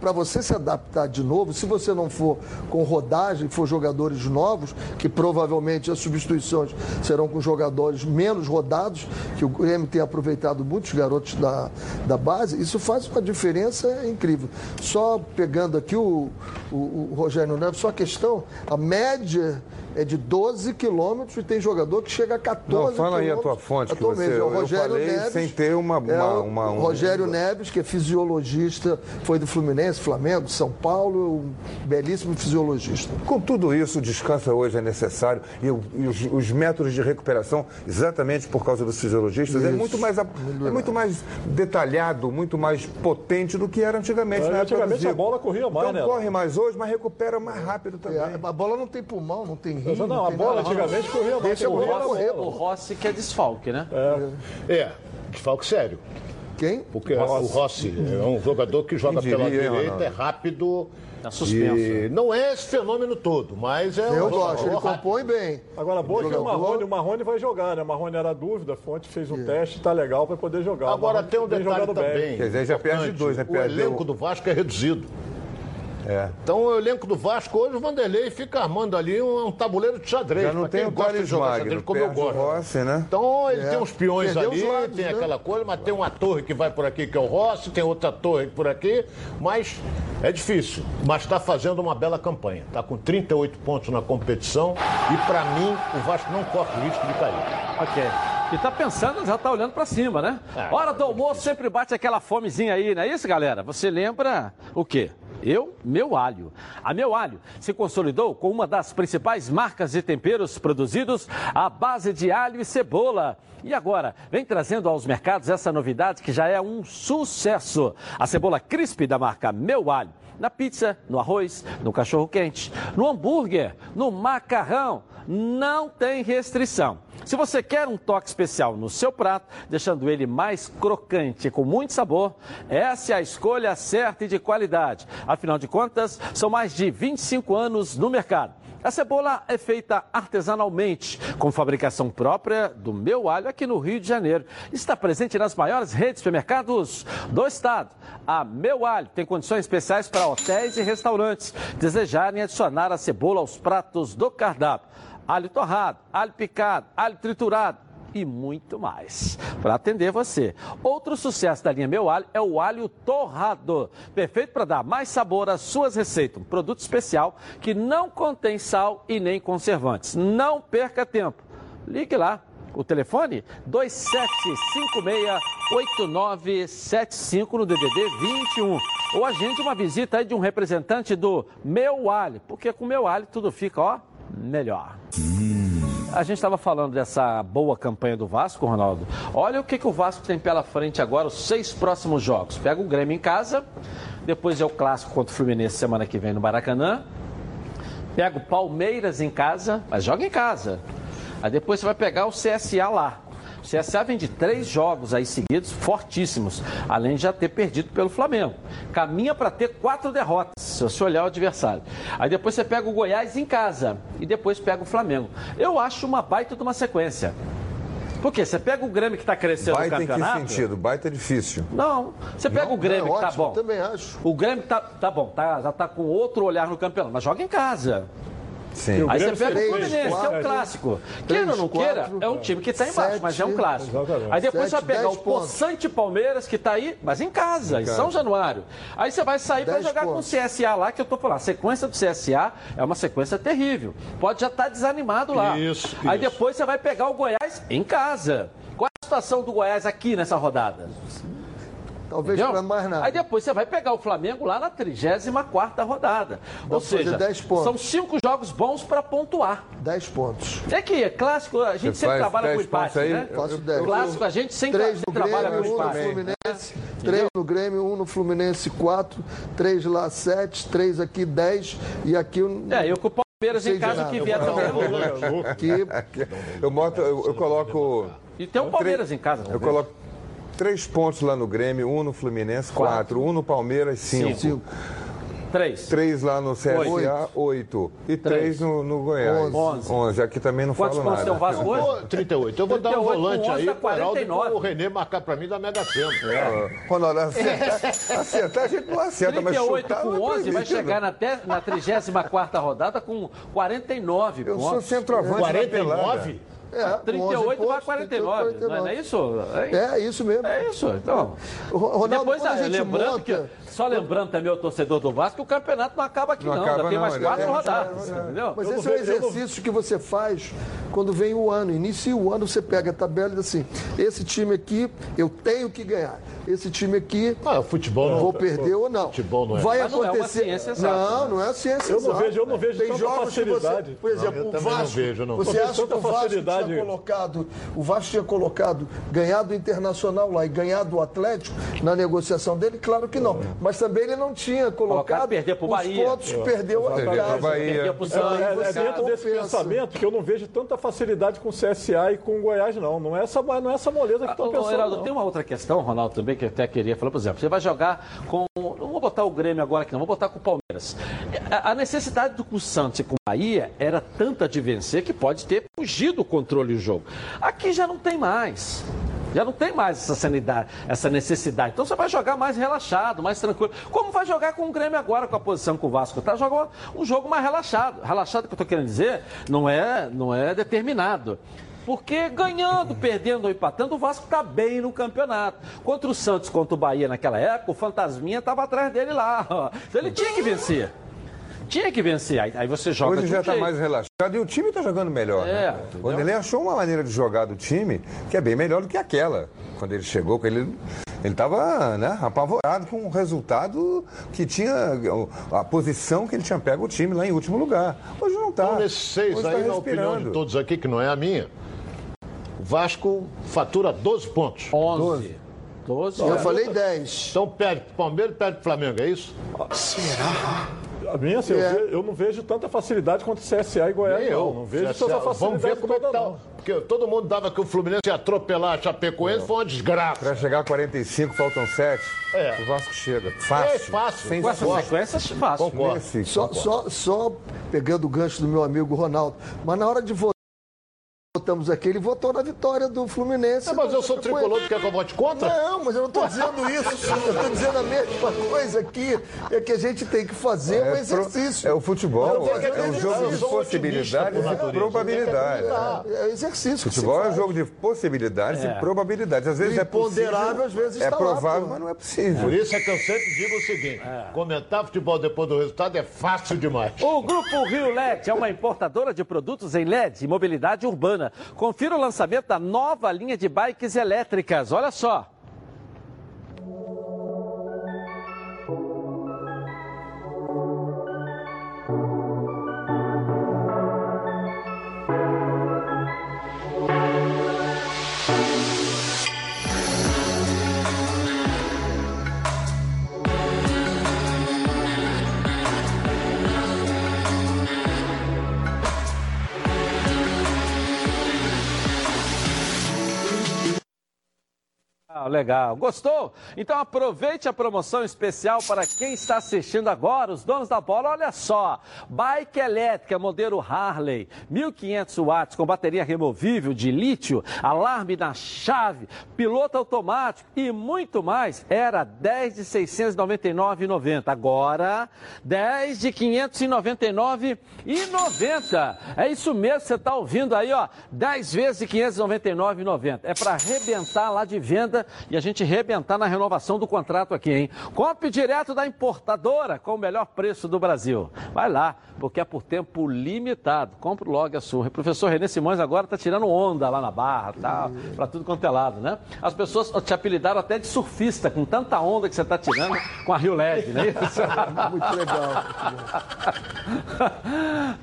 Para você se adaptar de novo, se você não for com rodagem, for jogadores novos, que provavelmente as substituições serão com jogadores menos rodados, que o Grêmio tem aproveitado muitos garotos da, da base, isso faz uma diferença incrível. Só pegando aqui o, o, o Rogério Neves, só a questão, a média é de 12 quilômetros e tem jogador que chega a 14 Não, fala aí a tua quilômetros fonte, que você- É o eu Rogério falei Neves, sem ter uma- é uma- o uma- um- Rogério Neves, que é fisiologista, foi do Fluminense, Flamengo, São Paulo, um belíssimo fisiologista. Com tudo isso, o descanso hoje é necessário e, o- e os, os métodos de recuperação, exatamente por causa dos fisiologistas, é Isso. muito, mais, é muito mais detalhado, muito mais potente do que era antigamente. É, antigamente a bola corria mais, então, né? corre mais hoje, mas recupera mais rápido também. É, a bola não tem pulmão, não tem rim. Não, a tem bola antigamente corria mais. Deixa a correr, bola. O Rossi que é desfalque, né? É, desfalque sério. Quem? Porque o Rossi é um jogador que joga pela diria, hein, direita, é rápido. Tá suspenso. E não é esse fenômeno todo, mas é um Eu jogador gosto, ele rápido. compõe bem. Agora, boa que o Marrone, o Marrone vai jogar, né? O Marrone era dúvida, a fonte fez um teste, tá legal para poder jogar. O Agora tem um detalhe jogando bem. também. Quer dizer, já perde dois, né? O elenco o- do Vasco é reduzido. É. Então o elenco do Vasco hoje, o Vanderlei fica armando ali um, um tabuleiro de xadrez. Já não pra tem quem o gosta de jogar Magno, xadrez como eu gosto. Rossi, né? Então ele É. tem uns peões Perdeu ali, os lados, tem né? aquela coisa, mas tem uma torre que vai por aqui que é o Rossi, tem outra torre por aqui, mas é difícil. Mas está fazendo uma bela campanha. Está com 38 pontos na competição e para mim o Vasco não corre o risco de cair. Ok. E tá pensando, já tá olhando pra cima, né? É. Hora do almoço sempre bate aquela fomezinha aí, não é isso, galera? Você lembra o quê? Eu, meu alho. A meu alho se consolidou com uma das principais marcas de temperos produzidos à base de alho e cebola. E agora, vem trazendo aos mercados essa novidade que já é um sucesso. A cebola crisp da marca Meu Alho. Na pizza, no arroz, no cachorro quente, no hambúrguer, no macarrão. Não tem restrição. Se você quer um toque especial no seu prato, deixando ele mais crocante e com muito sabor, essa é a escolha certa e de qualidade. Afinal de contas, são mais de 25 anos no mercado. A cebola é feita artesanalmente, com fabricação própria do meu alho aqui no Rio de Janeiro. Está presente nas maiores redes de supermercados do estado. A Meu Alho tem condições especiais para hotéis e restaurantes desejarem adicionar a cebola aos pratos do cardápio. Alho torrado, alho picado, alho triturado e muito mais para atender você. Outro sucesso da linha Meu Alho é o alho torrado, perfeito para dar mais sabor às suas receitas. Um produto especial que não contém sal e nem conservantes. Não perca tempo. Ligue lá. O telefone 2756-8975 no DDD 21. Ou agende uma visita aí de um representante do Meu Alho, porque com Meu Alho tudo fica, ó, melhor. A gente estava falando dessa boa campanha do Vasco, Ronaldo. Olha o que, que o Vasco tem pela frente agora, os seis próximos jogos. Pega o Grêmio em casa, depois é o clássico contra o Fluminense semana que vem no Maracanã. Pega o Palmeiras em casa, mas joga em casa. Aí depois você vai pegar o CSA lá. CSA vem de três jogos aí seguidos, fortíssimos, além de já ter perdido pelo Flamengo. Caminha para ter quatro derrotas, se você olhar o adversário. Aí depois você pega o Goiás em casa e depois pega o Flamengo. Eu acho uma baita de uma sequência. Por quê? Você pega o Grêmio que está crescendo Baita no em que campeonato. sentido? Baita é difícil. Não, você pega Não, o Grêmio é que tá ótimo, bom. também acho. O Grêmio tá, tá bom, tá, já tá com outro olhar no campeonato, mas joga em casa. Sim. Aí você pega o Fluminense, que é um clássico. Queira ou não queira, é um time que está embaixo, sete, mas é um clássico. exatamente. Aí depois você vai Sete, pegar o. Poçante Palmeiras, que está aí, mas em casa, em São Januário. Aí você vai sair para jogar pontos. com o CSA lá, que eu tô falando. A sequência do CSA é uma sequência terrível. Pode já estar desanimado lá. Isso, Aí isso. depois você vai pegar o Goiás em casa. Qual é a situação do Goiás aqui nessa rodada? Talvez Entendeu? para mais nada. Aí depois você vai pegar o Flamengo lá na 34 rodada. Ou pra fazer seja, 10 pontos. são cinco jogos bons para pontuar. 10 pontos. É que é clássico, a gente Você sempre trabalha com 10 empate, aí? né? Faço 10. Clássico, a gente sempre, 3 no trabalha com Grêmio, 1 no empate. Fluminense, 3 no Grêmio, 1 no Fluminense, 4, 3 lá, 7, 3 aqui, 10 e aqui um. É, eu com o Palmeiras em casa que vier também. Eu, eu, eu coloco. E tem o Palmeiras em casa. Eu coloco três pontos lá no Grêmio, um no Fluminense, quatro. Um no Palmeiras, cinco. Cinco. Três. Três lá no CSA, oito. E três no, no Goiás. Onze. Onze. Aqui também não Quantos falo pontos tem o nada. Vasco hoje? Ô, 38. Eu vou dar um 38 volante 11 aí e 49. pro Renê marcar pra mim da Mega Sena. Ronaldo, acertar, acertar a gente não acerta, mas 38 chutar com não 11 vai chegar na, te- na 34 rodada com 49 Eu sou pontos. centroavante da 49? É, com 38 11 vai pontos, 49, 38, não é- não é isso? É, É isso mesmo. é isso, então. Ronaldo, Depois, a ah, gente lembrando monta- que, só lembrando também o torcedor do Vasco, que o campeonato não acaba aqui Não não, acaba ainda tem não, mais ainda quatro tem- rodadas, entendeu? Mas Eu esse não é um não- exercício que você faz quando vem o ano. Inicia o ano, você pega a tabela e diz assim: esse time aqui eu tenho que ganhar. Esse time aqui Ah, o futebol não. vou perder ou não. Futebol não é. Vai Mas não é uma acontecer. ciência exata, Não, né? não é ciência Eu não exata. vejo- eu não vejo Tem tanta jogos que facilidade. você, por exemplo, Não, eu o também não Vasco. vejo, não. Você Não acha que o Vasco tinha colocado, o Vasco tinha colocado ganhar do Internacional lá e ganhar do Atlético na negociação dele? Claro que não. Mas também ele não tinha colocado perder pro os Bahia. pontos que perdeu a Perdeu casa. pro Bahia. É, é- é dentro desse compensa. pensamento que eu não vejo tanta facilidade com o CSA e com o Goiás, não. Não é essa, não é essa moleza que estão Ô, pensando. Heraldo, não. tem uma outra questão, Ronaldo, também, que eu até queria falar, por exemplo, você vai jogar com. Não vou botar o Grêmio agora aqui, não, vou botar com o Palmeiras. A, a necessidade do com o Santos e com o Bahia era tanta de vencer que pode ter fugido o controle do jogo. Aqui já não tem mais. Já não tem mais essa sanidade, essa necessidade. Então você vai jogar mais relaxado, mais tranquilo. Como vai jogar com o Grêmio agora, com a posição com o Vasco? Tá? Joga um jogo mais relaxado. Relaxado que eu estou querendo dizer, não é, não é determinado. Porque ganhando, perdendo ou empatando, o Vasco está bem no campeonato. Contra o Santos, contra o Bahia naquela época, o Fantasminha estava atrás dele lá. ó. Então ele tinha que vencer. Tinha que vencer. Aí, aí você joga Hoje já está mais relaxado e o time está jogando melhor. É, né? Quando ele achou uma maneira de jogar do time que é bem melhor do que aquela. Quando ele chegou, ele ele estava né, apavorado com o resultado que tinha, a posição que ele tinha pego o time lá em último lugar. Hoje não está. Então, nesses seis Hoje aí, tá na opinião de respirando. todos aqui, que não é a minha, o Vasco fatura 12 pontos. 11. 12. Eu falei 10. Então perde pro Palmeiras e perde pro Flamengo, é isso? A minha, assim, eu, É. ve- eu não vejo tanta facilidade quanto CSA e Goiás, Nem eu. Não vejo CSA. tanta facilidade Vamos ver como é que tá. Porque todo mundo dava que o Fluminense ia atropelar a Chapecoense, foi uma desgraça. Para chegar a 45, faltam 7. É. O Vasco chega. Fácil. É fácil. Sem Com essa esforço. sequência, fácil. Concordo. Nesse, Só, só, só pegando o gancho do meu amigo Ronaldo, mas na hora de votar votamos aqui, ele votou na vitória do Fluminense. É, mas eu sou tricolor, tu quer que eu vote contra? Não, mas eu não estou dizendo isso. Eu estou dizendo a mesma coisa aqui. É que a gente tem que fazer um exercício. É o futebol, que é um jogo de possibilidades e probabilidades. É exercício. Futebol é um jogo de possibilidades É. e probabilidades. Às vezes é possível, imponderável, às vezes, é está lá, provável, pô. mas não é possível. Por isso é que eu sempre digo o seguinte: comentar futebol depois do resultado é fácil demais. O Grupo Rio LED é uma importadora de produtos em LED e mobilidade urbana. Confira o lançamento da nova linha de bikes elétricas. Olha só. Ah, legal. Gostou? Então aproveite a promoção especial para quem está assistindo agora, os donos da bola. Olha só, bike elétrica modelo Harley, 1500 watts com bateria removível de lítio, alarme na chave, piloto automático e muito mais. Era 10 de 699,90. Agora 10 de 599,90. É isso mesmo, você está ouvindo aí, ó, 10 vezes de 599,90. É para arrebentar lá de venda e a gente arrebentar na renovação do contrato aqui, hein? Compre direto da importadora com o melhor preço do Brasil. Vai lá, porque é por tempo limitado. Compre logo a sua. O professor Renê Simões agora está tirando onda lá na barra, tá? Para tudo quanto é lado, né? As pessoas te apelidaram até de surfista, com tanta onda que você está tirando com a Rio LED, não é isso? Muito legal.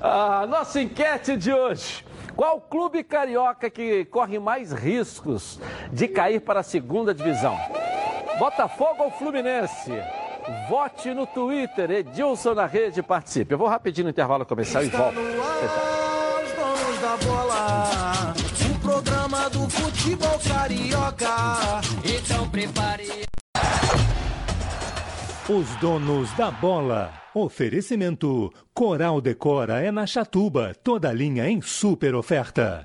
a nossa enquete de hoje. Qual clube carioca que corre mais riscos de cair para a segunda divisão? Botafogo ou Fluminense? Vote no Twitter, Edilson na rede, participe. Eu vou rapidinho no intervalo comercial e volto. O programa do futebol carioca. Então prepare. Os donos da bola. Oferecimento: Coral Decora é na Chatuba, toda linha em super oferta.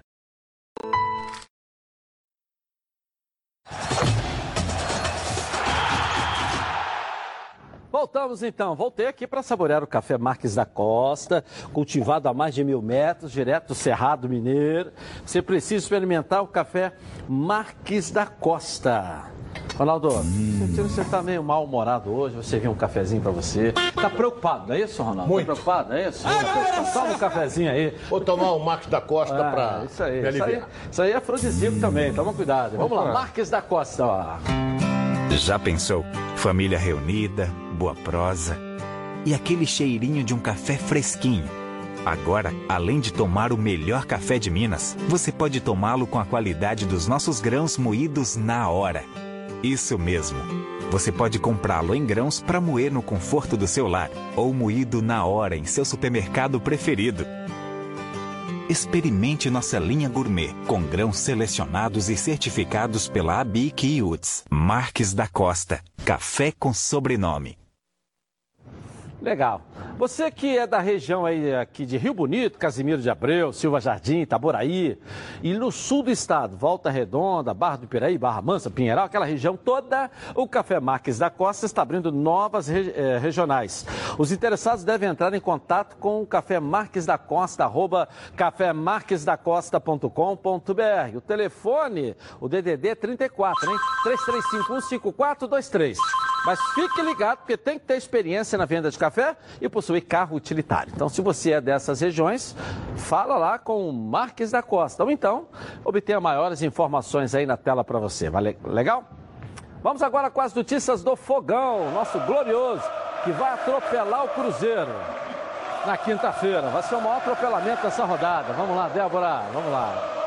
Voltamos então. Voltei aqui para saborear o café Marques da Costa, cultivado a mais de mil metros, direto do Cerrado Mineiro. Você precisa experimentar o café Marques da Costa. Ronaldo, você está meio mal-humorado hoje, você viu um cafezinho para você. Tá preocupado, não é isso, Ronaldo? Muito. Tá preocupado, é isso? Toma um cafezinho aí. Vou tomar o Marcos da Costa Ah, pra isso aí, me isso aí, isso aí é afrodisíaco também, toma cuidado. Vamos lá. Marques da Costa, ó. Já pensou? Família reunida, boa prosa e aquele cheirinho de um café fresquinho. Agora, além de tomar o melhor café de Minas, você pode tomá-lo com a qualidade dos nossos grãos moídos na hora. Isso mesmo. Você pode comprá-lo em grãos para moer no conforto do seu lar ou moído na hora em seu supermercado preferido. Experimente nossa linha gourmet, com grãos selecionados e certificados pela ABIC UTS. Marques da Costa. Café com sobrenome. Legal. Você que é da região aí aqui de Rio Bonito, Casimiro de Abreu, Silva Jardim, Itaboraí, e no sul do estado, Volta Redonda, Barra do Piraí, Barra Mansa, Pinheiral, aquela região toda, o Café Marques da Costa está abrindo novas re- eh, regionais. Os interessados devem entrar em contato com o Café Marques da Costa, arroba cafémarquesdacosta.com.br. O telefone, o DDD é 34, hein? 33515423. Mas fique ligado, porque tem que ter experiência na venda de café e possuir carro utilitário. Então, se você é dessas regiões, fala lá com o Marques da Costa. Ou então, obtenha maiores informações aí na tela para você. Vale- Legal? Vamos agora com as notícias do Fogão, nosso glorioso, que vai atropelar o Cruzeiro na quinta-feira. Vai ser o maior atropelamento dessa rodada. Vamos lá, Débora, vamos lá.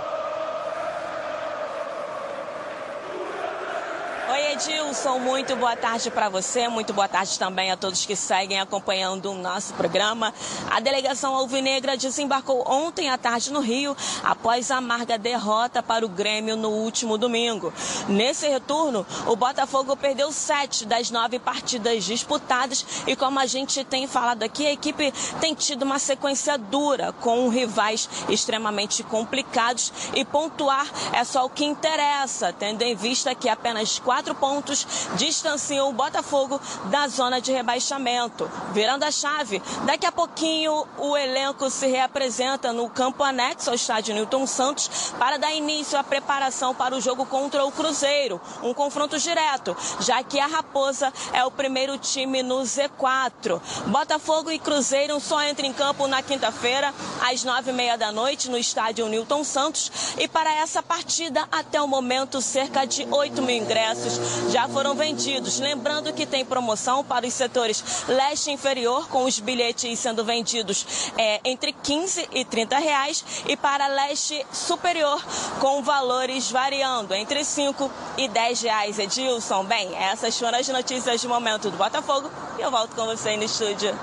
Oi, Edilson, muito boa tarde para você, muito boa tarde também a todos que seguem acompanhando o nosso programa. A delegação alvinegra desembarcou ontem à tarde no Rio, após a amarga derrota para o Grêmio no último domingo. Nesse retorno, o Botafogo perdeu sete das nove partidas disputadas e, como a gente tem falado aqui, a equipe tem tido uma sequência dura com rivais extremamente complicados e pontuar é só o que interessa, tendo em vista que apenas quatro pontos distanciam o Botafogo da zona de rebaixamento. Virando a chave, daqui a pouquinho o elenco se reapresenta no campo anexo ao estádio Newton Santos para dar início à preparação para o jogo contra o Cruzeiro, um confronto direto, já que a Raposa é o primeiro time no Z4. Botafogo e Cruzeiro só entram em campo na quinta-feira, às nove e meia da noite, no estádio Newton Santos. E para essa partida, até o momento, cerca de 8 mil ingressos já foram vendidos. Lembrando que tem promoção para os setores leste inferior, com os bilhetes sendo vendidos é, entre 15 e 30 reais, e para leste superior, com valores variando entre 5 e 10 reais. Edilson, bem, essas foram as notícias de momento do Botafogo e eu volto com você aí no estúdio.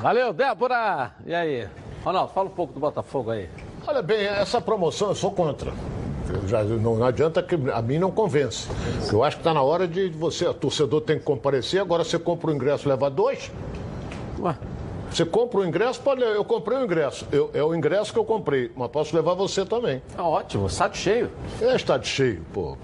Valeu, Débora! E aí? Ronaldo, fala um pouco do Botafogo aí. Olha bem, essa promoção eu sou contra. Eu já, não, não adianta que a mim não convence. Eu acho que está na hora de você, o torcedor tem que comparecer, agora você compra o ingresso, leva dois. Ué. Você compra o ingresso, pode, eu comprei o ingresso. Eu, é o ingresso que eu comprei, mas posso levar você também. Ah, ótimo, estádio cheio. É, estádio cheio, pô.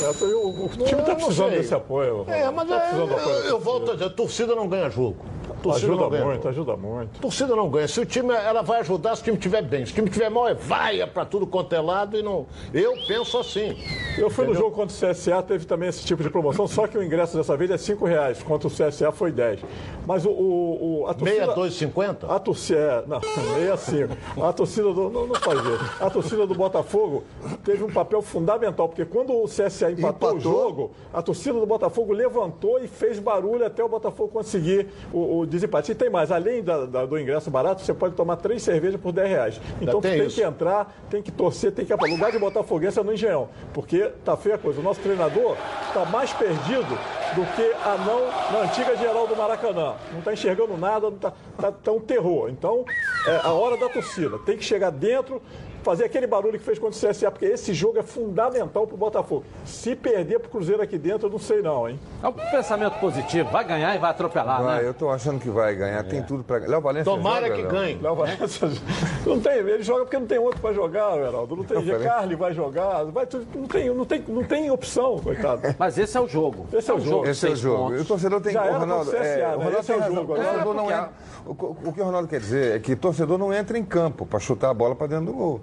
É, o, o time está precisando desse apoio. É, mas tá é, precisando do apoio eu, eu volto a dizer, a torcida não ganha jogo. Torcida Ajuda não ganha muito, ajuda muito. A torcida não ganha. Se o time, ela vai ajudar se o time estiver bem. Se o time estiver mal, é vaia para tudo quanto é lado e não. Eu penso assim. Eu fui no Entendeu? jogo contra o CSA, teve também esse tipo de promoção, só que o ingresso dessa vez é 5 reais, contra o CSA foi 10. Mas o, o, o- a torcida... 62,50? A torcida, é, não, 65. A torcida do, não, não faz isso. A torcida do Botafogo teve um papel fundamental, porque quando o CSA empatou, o jogo, a torcida do Botafogo levantou e fez barulho até o Botafogo conseguir o, o desempate. E tem mais, além da- da- do ingresso barato, você pode tomar três cervejas por 10 reais. Então tem tem que entrar, tem que torcer, tem que para lugar de Botafoguense é no Engenhão. Porque tá feia a coisa. O nosso treinador está mais perdido do que a não na antiga geral do Maracanã. Não está enxergando nada, não tá, tá, tá um terror. Então, é a hora da torcida. Tem que chegar dentro, fazer aquele barulho que fez contra o CSA, porque esse jogo é fundamental para o Botafogo. Se perder para o Cruzeiro aqui dentro, eu não sei não, hein? É um pensamento positivo, vai ganhar e vai atropelar, Vai, né? eu tô achando que vai ganhar, tem tudo para Léo Valência Tomara joga, que Léo? ganhe. Léo Valência, não tem, ele joga porque não tem outro para jogar, Heraldo. Não tem falei. Carly vai jogar, vai, não, tem, não, tem, não tem opção, coitado. Mas esse é o jogo. Esse é o jogo. Esse é o jogo. E o torcedor tem Já o Ronaldo, o CSA, é, o né? Ronaldo Esse é tem o jogo. O torcedor não entra, o, o que o Ronaldo quer dizer é que o torcedor não entra em campo para chutar a bola para dentro do gol.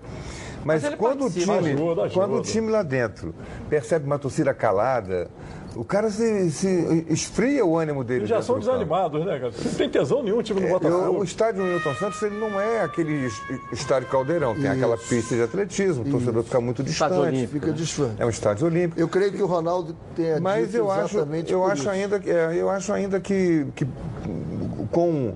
Mas, Mas quando, o time, ajuda, ajuda. quando o time lá dentro percebe uma torcida calada, o cara se, se esfria o ânimo dele. Eles já são desanimados, né, cara? Não tem tesão nenhum o time do É, Botafogo. o estádio Newton Santos ele não é aquele es- estádio caldeirão, tem aquela pista de atletismo, o torcedor fica muito Estádio distante. olímpico, Fica desfã. É um estádio olímpico. Eu creio que o Ronaldo tenha Mas dito eu acho, exatamente eu por acho isso. ainda, que- é, eu acho ainda que, que com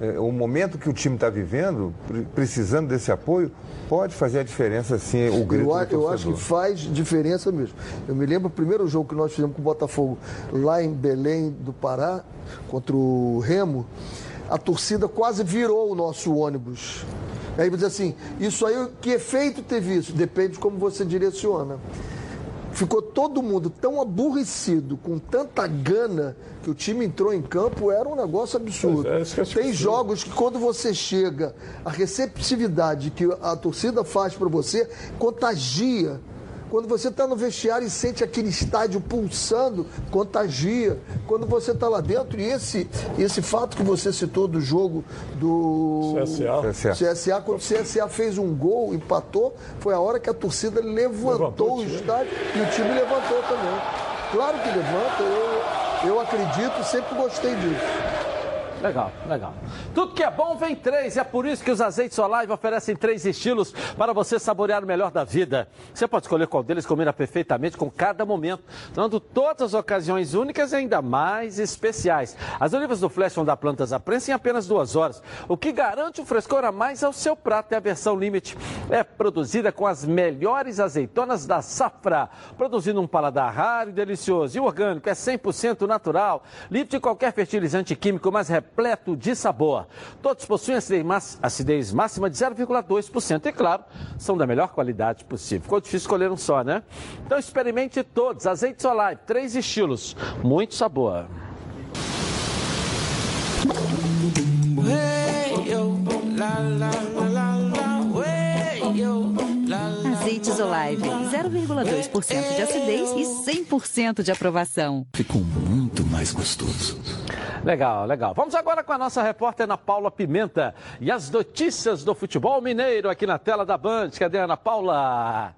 é, o momento que o time está vivendo, pre- precisando desse apoio, pode fazer a diferença sim o grito Eu, do eu acho que faz diferença mesmo. Eu me lembro o primeiro jogo que nós fizemos com o Botafogo lá em Belém do Pará, contra o Remo, a torcida quase virou o nosso ônibus. Aí você diz assim, isso aí, que efeito teve isso? Depende de como você direciona. Ficou todo mundo tão aborrecido, com tanta gana, que o time entrou em campo, era um negócio absurdo. É, Tem jogos que quando você chega, a receptividade que a torcida faz para você contagia. Quando você está no vestiário e sente aquele estádio pulsando, contagia. Quando você está lá dentro, e esse, esse fato que você citou do jogo do CSA. CSA. CSA, quando o CSA fez um gol, empatou, foi a hora que a torcida levantou, Levantou o estádio e o time levantou também. Claro que levanta, eu, eu acredito, sempre gostei disso. Legal, legal. Tudo que é bom vem três. É por isso que os azeites Olive oferecem três estilos para você saborear o melhor da vida. Você pode escolher qual deles combina perfeitamente com cada momento, tornando todas as ocasiões únicas e ainda mais especiais. As olivas do Flash vão dar plantas à prensa em apenas duas horas, o que garante um frescor a mais ao seu prato. É a versão Limite. É produzida com as melhores azeitonas da safra, produzindo um paladar raro e delicioso. E orgânico, é 100% natural, livre de qualquer fertilizante químico, mas repleto de sabor. Todos possuem acidez, máxima de 0,2% e, claro, são da melhor qualidade possível. Ficou difícil escolher um só, né? Então experimente todos. Azeites Olive, três estilos, muito sabor. Azeites Olive, 0,2% de acidez e 100% de aprovação. Ficou muito mais gostoso. Legal, legal. Vamos agora com a nossa repórter Ana Paula Pimenta e as notícias do futebol mineiro aqui na tela da Band. Cadê a Ana Paula?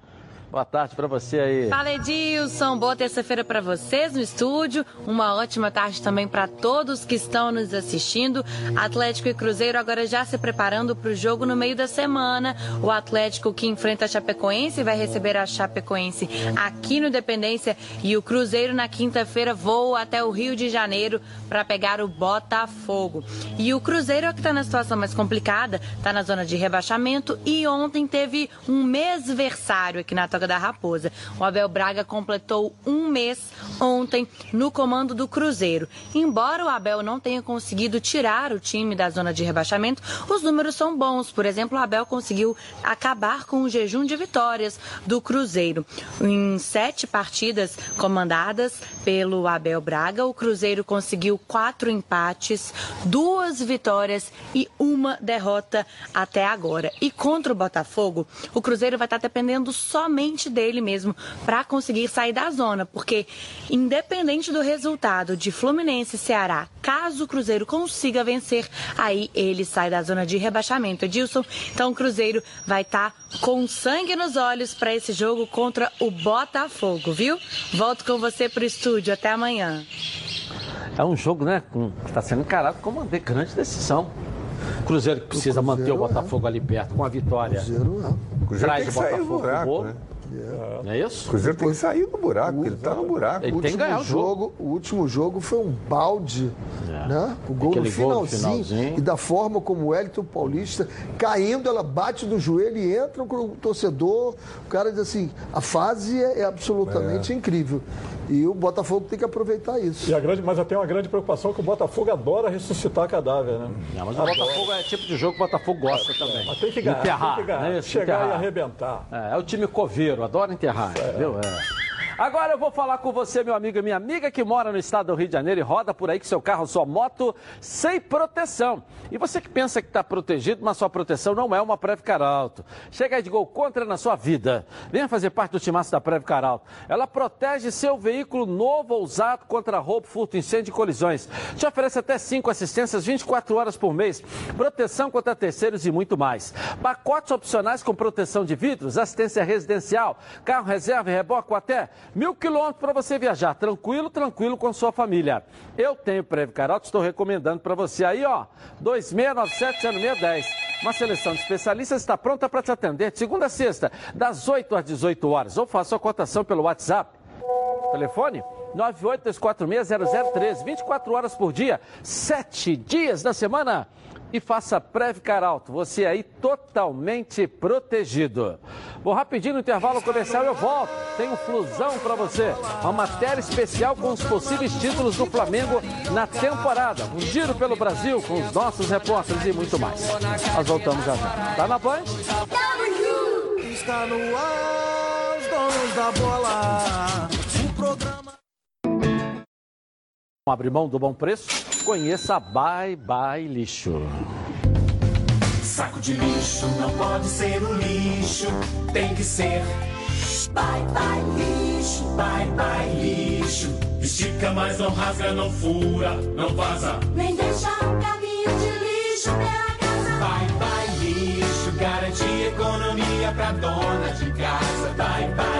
Boa tarde para você aí. Fala Edilson, boa terça-feira para vocês no estúdio. Uma ótima tarde também para todos que estão nos assistindo. Atlético e Cruzeiro agora já se preparando para o jogo no meio da semana. O Atlético que enfrenta a Chapecoense vai receber a Chapecoense aqui no Dependência e o Cruzeiro na quinta-feira voa até o Rio de Janeiro para pegar o Botafogo. E o Cruzeiro é que está na situação mais complicada, está na zona de rebaixamento e ontem teve um mêsversário aqui na Toca da Raposa. O Abel Braga completou um mês ontem no comando do Cruzeiro. Embora o Abel não tenha conseguido tirar o time da zona de rebaixamento, os números são bons. Por exemplo, o Abel conseguiu acabar com o jejum de vitórias do Cruzeiro. Em sete partidas comandadas pelo Abel Braga, o Cruzeiro conseguiu quatro empates, duas vitórias e uma derrota até agora. E contra o Botafogo, o Cruzeiro vai estar dependendo somente dele mesmo para conseguir sair da zona, porque independente do resultado de Fluminense e Ceará, caso o Cruzeiro consiga vencer, aí ele sai da zona de rebaixamento. Edilson, então o Cruzeiro vai estar com sangue nos olhos para esse jogo contra o Botafogo, viu? Volto com você para o estúdio. Até amanhã. É um jogo, né, que está sendo encarado como uma grande decisão. O Cruzeiro que precisa o Cruzeiro, manter o Botafogo é. ali perto com a vitória. Cruzeiro, não. O Cruzeiro Traz sair do buraco, né? É. Não é isso? O Cruzeiro tem que sair do buraco, o, ele está no buraco. Ele o tem que ganhar o jogo. jogo. O último jogo foi um balde, é. né? O gol no finalzinho, finalzinho, E da forma como o Elton Paulista caindo, ela bate no joelho e entra o torcedor. O cara diz assim: a fase é, é absolutamente é. incrível. E o Botafogo tem que aproveitar isso. E a grande, mas até uma grande preocupação que o Botafogo adora ressuscitar cadáver, né? Não, mas o Botafogo é tipo de jogo que o Botafogo gosta também. Mas tem que ganhar, enterrar, tem que ganhar. Né? Chegar enterrar. e arrebentar. É, é, o time coveiro, adora enterrar, é. viu? É. Agora eu vou falar com você, meu amigo e minha amiga que mora no estado do Rio de Janeiro e roda por aí com seu carro, sua moto, sem proteção. E você que pensa que está protegido, mas sua proteção não é uma Previcar Alto. Chega aí de gol contra na sua vida. Venha fazer parte do timaço da Previcar Alto. Ela protege seu veículo novo ou usado contra roubo, furto, incêndio e colisões. Te oferece até 5 assistências 24 horas por mês, proteção contra terceiros e muito mais. Pacotes opcionais com proteção de vidros, assistência residencial, carro reserva e reboque até Mil quilômetros para você viajar, tranquilo, tranquilo com sua família. Eu tenho Preve Carote, estou recomendando para você aí, ó, 2697-0610. Uma seleção de especialistas está pronta para te atender de segunda a sexta, das 8 às 18 horas. Ou faça a cotação pelo WhatsApp. Telefone 982460013, 24 horas por dia, 7 dias da semana e faça Previcar Alto. Você aí totalmente protegido. Vou rapidinho no intervalo comercial eu volto. Tem um flusão para você. Uma matéria especial com os possíveis títulos do Flamengo na temporada. Um giro pelo Brasil com os nossos repórteres e muito mais. Nós voltamos já já. Tá na Band? Está no ar, os donos da bola. Abre mão do bom preço? Conheça Bye Bye Lixo. Saco de lixo não pode ser um lixo, tem que ser. Bye Bye Lixo, Bye Bye Lixo. Estica, mas não rasga, não fura, não vaza. Nem deixa um caminho de lixo pela casa. Bye Bye Lixo, garante economia pra dona de casa. Bye Bye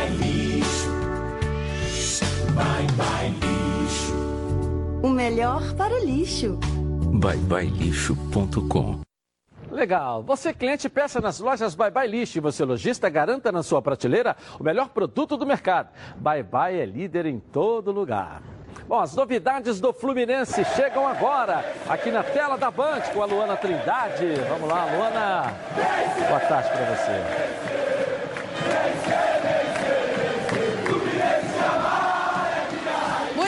o melhor para o lixo. byebyelixo.com. Legal. Você, cliente, peça nas lojas Bye Bye Lixo e você, lojista, garanta na sua prateleira o melhor produto do mercado. Bye Bye é líder em todo lugar. Bom, as novidades do Fluminense chegam agora, aqui na tela da Band, com a Luana Trindade. Vamos lá, Luana. Boa tarde para você.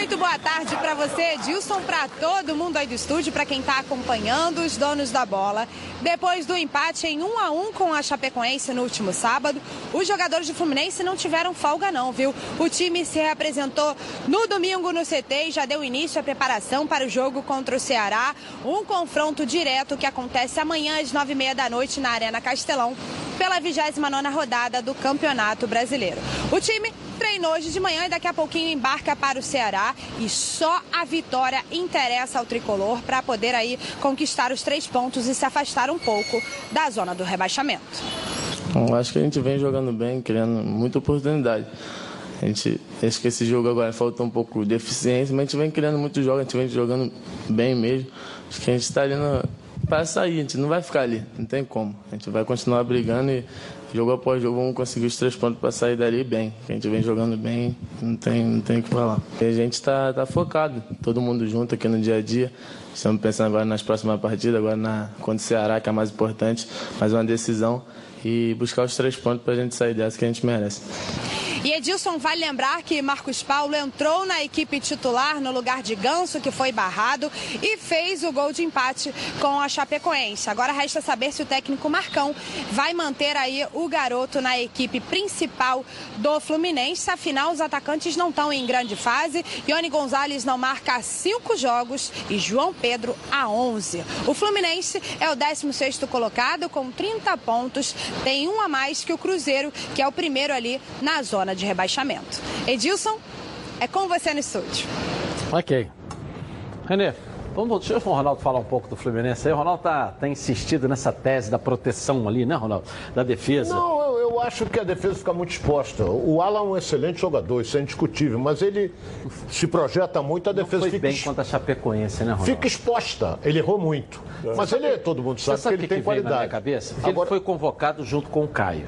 Muito boa tarde para você, Edilson, para todo mundo aí do estúdio, para quem está acompanhando os donos da bola. Depois do empate em 1 a 1 com a Chapecoense no último sábado, os jogadores do Fluminense não tiveram folga não, viu? O time se reapresentou no domingo no CT e já deu início à preparação para o jogo contra o Ceará, um confronto direto que acontece amanhã às 9h30 da noite na Arena Castelão, pela 29ª rodada do Campeonato Brasileiro. O time treinou hoje de manhã e daqui a pouquinho embarca para o Ceará e só a vitória interessa ao tricolor para poder aí conquistar os três pontos e se afastar um pouco da zona do rebaixamento. Acho que a gente vem jogando bem, criando muita oportunidade. A gente, acho que esse jogo agora falta um pouco de eficiência, mas a gente vem criando muitos jogos, a gente vem jogando bem mesmo. Acho que a gente está ali para sair, a gente não vai ficar ali, não tem como. A gente vai continuar brigando e jogo após jogo vamos conseguir os três pontos para sair dali bem. A gente vem jogando bem, não tem, não tem o que falar. E a gente está tá focado, todo mundo junto aqui no dia a dia. Estamos pensando agora nas próximas partidas, agora na, contra o Ceará, que é a mais importante, mais uma decisão. E buscar os três pontos para a gente sair dessa que a gente merece. E Edilson vai lembrar que Marcos Paulo entrou na equipe titular no lugar de Ganso, que foi barrado, e fez o gol de empate com a Chapecoense. Agora resta saber se o técnico Marcão vai manter aí o garoto na equipe principal do Fluminense. Afinal, os atacantes não estão em grande fase. Ione Gonzalez não marca cinco jogos e João Pedro a 11. O Fluminense é o 16º colocado com 30 pontos, tem um a mais que o Cruzeiro, que é o primeiro ali na zona de rebaixamento. Edilson, é com você no estúdio. Ok. Renê, vamos, deixa o Ronaldo falar um pouco do Fluminense aí. O Ronaldo tá, tá insistido nessa tese da proteção ali, né, Ronaldo? Da defesa. Não, eu, eu acho que a defesa fica muito exposta. O Alan é um excelente jogador, isso é indiscutível, mas ele se projeta muito, a defesa Foi fica, bem contra a Chapecoense, né, Ronaldo? fica exposta. Ele errou muito. Mas ele, todo mundo sabe, sabe que que, ele tem que veio na minha qualidade. cabeça? Que ele foi convocado junto com o Caio.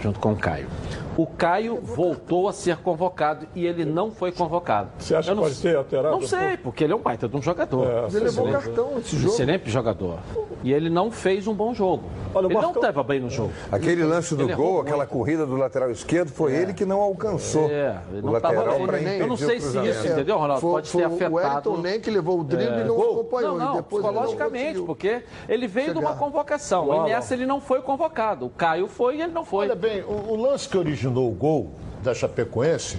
Junto com o Caio. O Caio voltou a ser convocado e ele não foi convocado. Você acha Eu que não, pode ter alterado? Não sei, porque ele é um baita de um jogador. É, Mas ele levou Excelente. cartão esse jogo. Excelente jogador. E ele não fez um bom jogo. ele não estava bem no jogo. Aquele lance do Ele gol, muito. aquela corrida do lateral esquerdo, foi ele que não alcançou É, ele o não tava lateral bem. para Eu não sei o se isso, entendeu, Ronaldo? Foi- Pode foi ter o afetado. Wellington nem que levou o drible e não Gol. acompanhou. Não, e não, não psicologicamente, porque ele veio de uma convocação. O E nessa ele não foi convocado. O Caio foi e ele não foi. Olha bem, o, o lance que originou o gol da Chapecoense,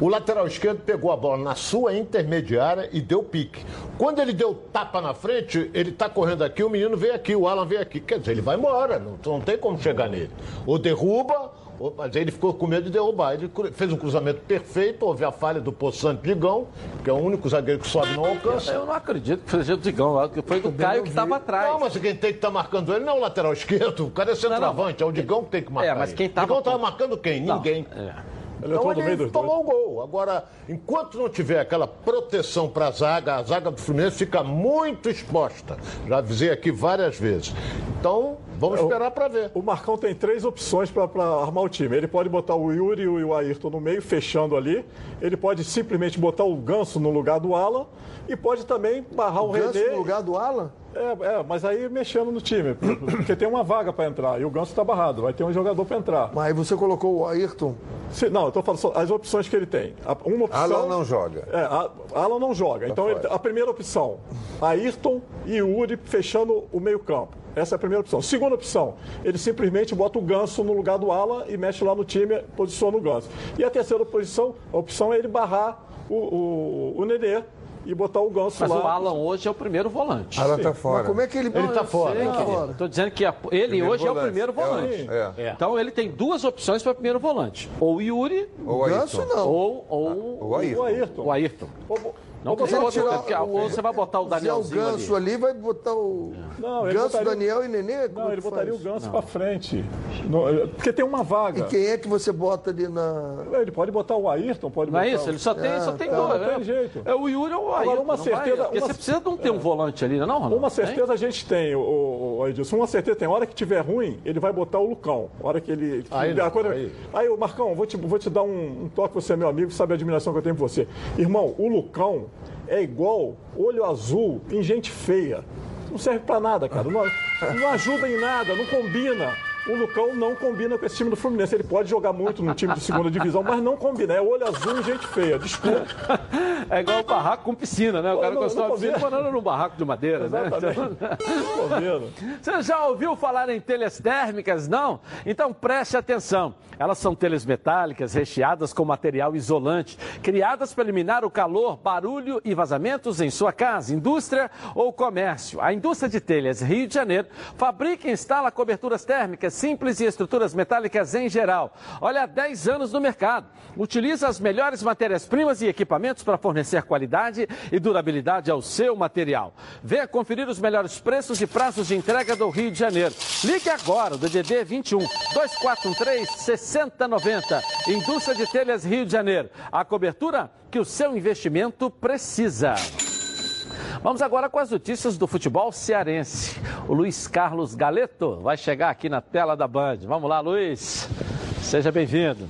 o lateral esquerdo pegou a bola na sua intermediária e deu pique. Quando ele deu tapa na frente, ele tá correndo aqui, o menino veio aqui, o Alan veio aqui. Quer dizer, ele vai embora, não, não tem como chegar nele. Ou derruba, mas ele ficou com medo de derrubar. Ele fez um cruzamento perfeito, houve a falha do Poçante Digão, que é o único zagueiro que sobe não alcança. Eu não acredito que seja o Digão, que foi do Caio que estava atrás. Não, mas quem tem que estar marcando ele não é o lateral esquerdo. O cara é centroavante, é o Digão que tem que marcar. É, mas quem tava Digão estava marcando quem? Não, Ninguém. é. Ele Então ele tomou o gol. Agora, enquanto não tiver aquela proteção para a zaga, a zaga do Fluminense fica muito exposta. Já avisei aqui várias vezes. Então, vamos esperar para ver. O Marcão tem três opções para armar o time. Ele pode botar o Yuri e o Ayrton no meio, fechando ali. Ele pode simplesmente botar o Ganso no lugar do Alan. E pode também barrar o, O Ganso René. no lugar do Alan? É, é, mas aí mexendo no time. Porque tem uma vaga para entrar. E o Ganso está barrado. Vai ter um jogador para entrar. Mas aí você colocou o Ayrton. Não, eu estou falando só as opções que ele tem. Uma opção, Alan não joga. É, a, Alan não joga. então, ele- a primeira opção, Ayrton e Uri fechando o meio-campo. Essa é a primeira opção. Segunda opção, ele simplesmente bota o Ganso no lugar do Alan e mexe lá no time, posiciona o Ganso. E a terceira posição, a opção é ele barrar o, o, o Nenê e botar o Ganso Mas lá. o Alan hoje é o primeiro volante. Alan tá fora. Mas como é que ele... Ele tá fora. Sei, tá querido. fora. Tô dizendo que a- ele Primeiro hoje é o volante. primeiro É, volante. é. Então ele tem duas opções para primeiro volante. Ou o Yuri, Ou Ganso Ayrton. não. ou, ou O Ayrton. O Ayrton. o Ayrton. Ou- Não Você porque ou você vai botar o Se é o Ganso ali. ali, vai botar o Não, ele Ganso, botaria- Daniel e Nenê? Como Não, é ele botaria o faz? Ganso pra frente. Não, é- porque tem uma vaga. E quem é que você bota ali na... Ele pode botar o Ayrton, pode Não botar é isso? o- Ele só tem, só tem É, dois. Não tem né? jeito. É o Yuri ou o Agora, Ayrton. uma não certeza- vai? Uma- você precisa não ter um volante ali, não, Ronaldo? Uma certeza a gente tem, o, o, o Edilson. Uma certeza tem. A hora que tiver ruim, ele vai botar o Lucão. A hora que ele. Aí não, coisa- aí. aí, Marcão, vou te, vou te dar um, um toque, você é meu amigo, sabe a admiração que eu tenho por você. Irmão, o Lucão é igual olho azul em gente feia. Não serve pra nada, cara. Não, não ajuda em nada, não combina. O Lucão não combina com esse time do Fluminense. Ele pode jogar muito no time de segunda divisão, mas não combina. É olho azul em gente feia. Desculpa. É igual o barraco com piscina, né? O cara não- não uma piscina morando num barraco de madeira, né? Exatamente. Então- vendo. Você já ouviu falar em telhas térmicas, não? Então preste atenção. Elas são telhas metálicas recheadas com material isolante, criadas para eliminar o calor, barulho e vazamentos em sua casa, indústria ou comércio. A indústria de telhas Rio de Janeiro fabrica e instala coberturas térmicas simples e estruturas metálicas em geral. Olha, há 10 anos no mercado. Utiliza as melhores matérias-primas e equipamentos para fornecer qualidade e durabilidade ao seu material. Venha conferir os melhores preços e prazos de entrega do Rio de Janeiro. Ligue agora, o DDD 21 2413 6090. Indústria de Telhas Rio de Janeiro. A cobertura que o seu investimento precisa. Vamos agora com as notícias do futebol cearense. O Luiz Carlos Galeto vai chegar aqui na tela da Band. Vamos lá, Luiz. Seja bem-vindo.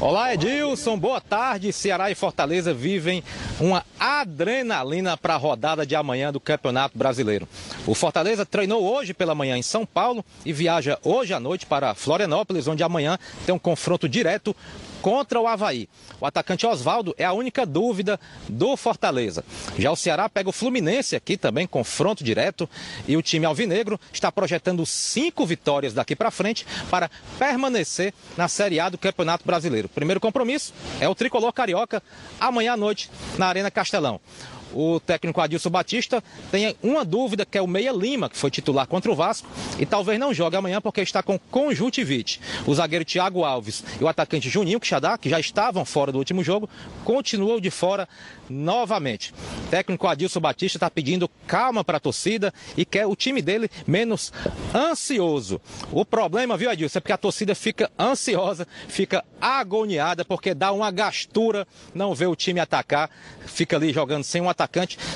Olá, Edilson. Boa tarde. Ceará e Fortaleza vivem uma adrenalina para a rodada de amanhã do Campeonato Brasileiro. O Fortaleza treinou hoje pela manhã em São Paulo e viaja hoje à noite para Florianópolis, onde amanhã tem um confronto direto contra o Havaí. O atacante Oswaldo é a única dúvida do Fortaleza. Já o Ceará pega o Fluminense aqui também, confronto direto, e o time alvinegro está projetando cinco vitórias daqui para frente para permanecer na Série A do Campeonato Brasileiro. Primeiro compromisso é o tricolor carioca amanhã à noite na Arena Castelão. O técnico Adilson Batista tem uma dúvida, que é o Meia Lima, que foi titular contra o Vasco, e talvez não jogue amanhã porque está com conjuntivite. O zagueiro Thiago Alves e o atacante Juninho Quixadá, que já estavam fora do último jogo, continuam de fora novamente. O técnico Adilson Batista está pedindo calma para a torcida e quer o time dele menos ansioso. O problema, viu, Adilson, é porque a torcida fica ansiosa, fica agoniada, porque dá uma gastura não vê o time atacar, fica ali jogando sem um atacante,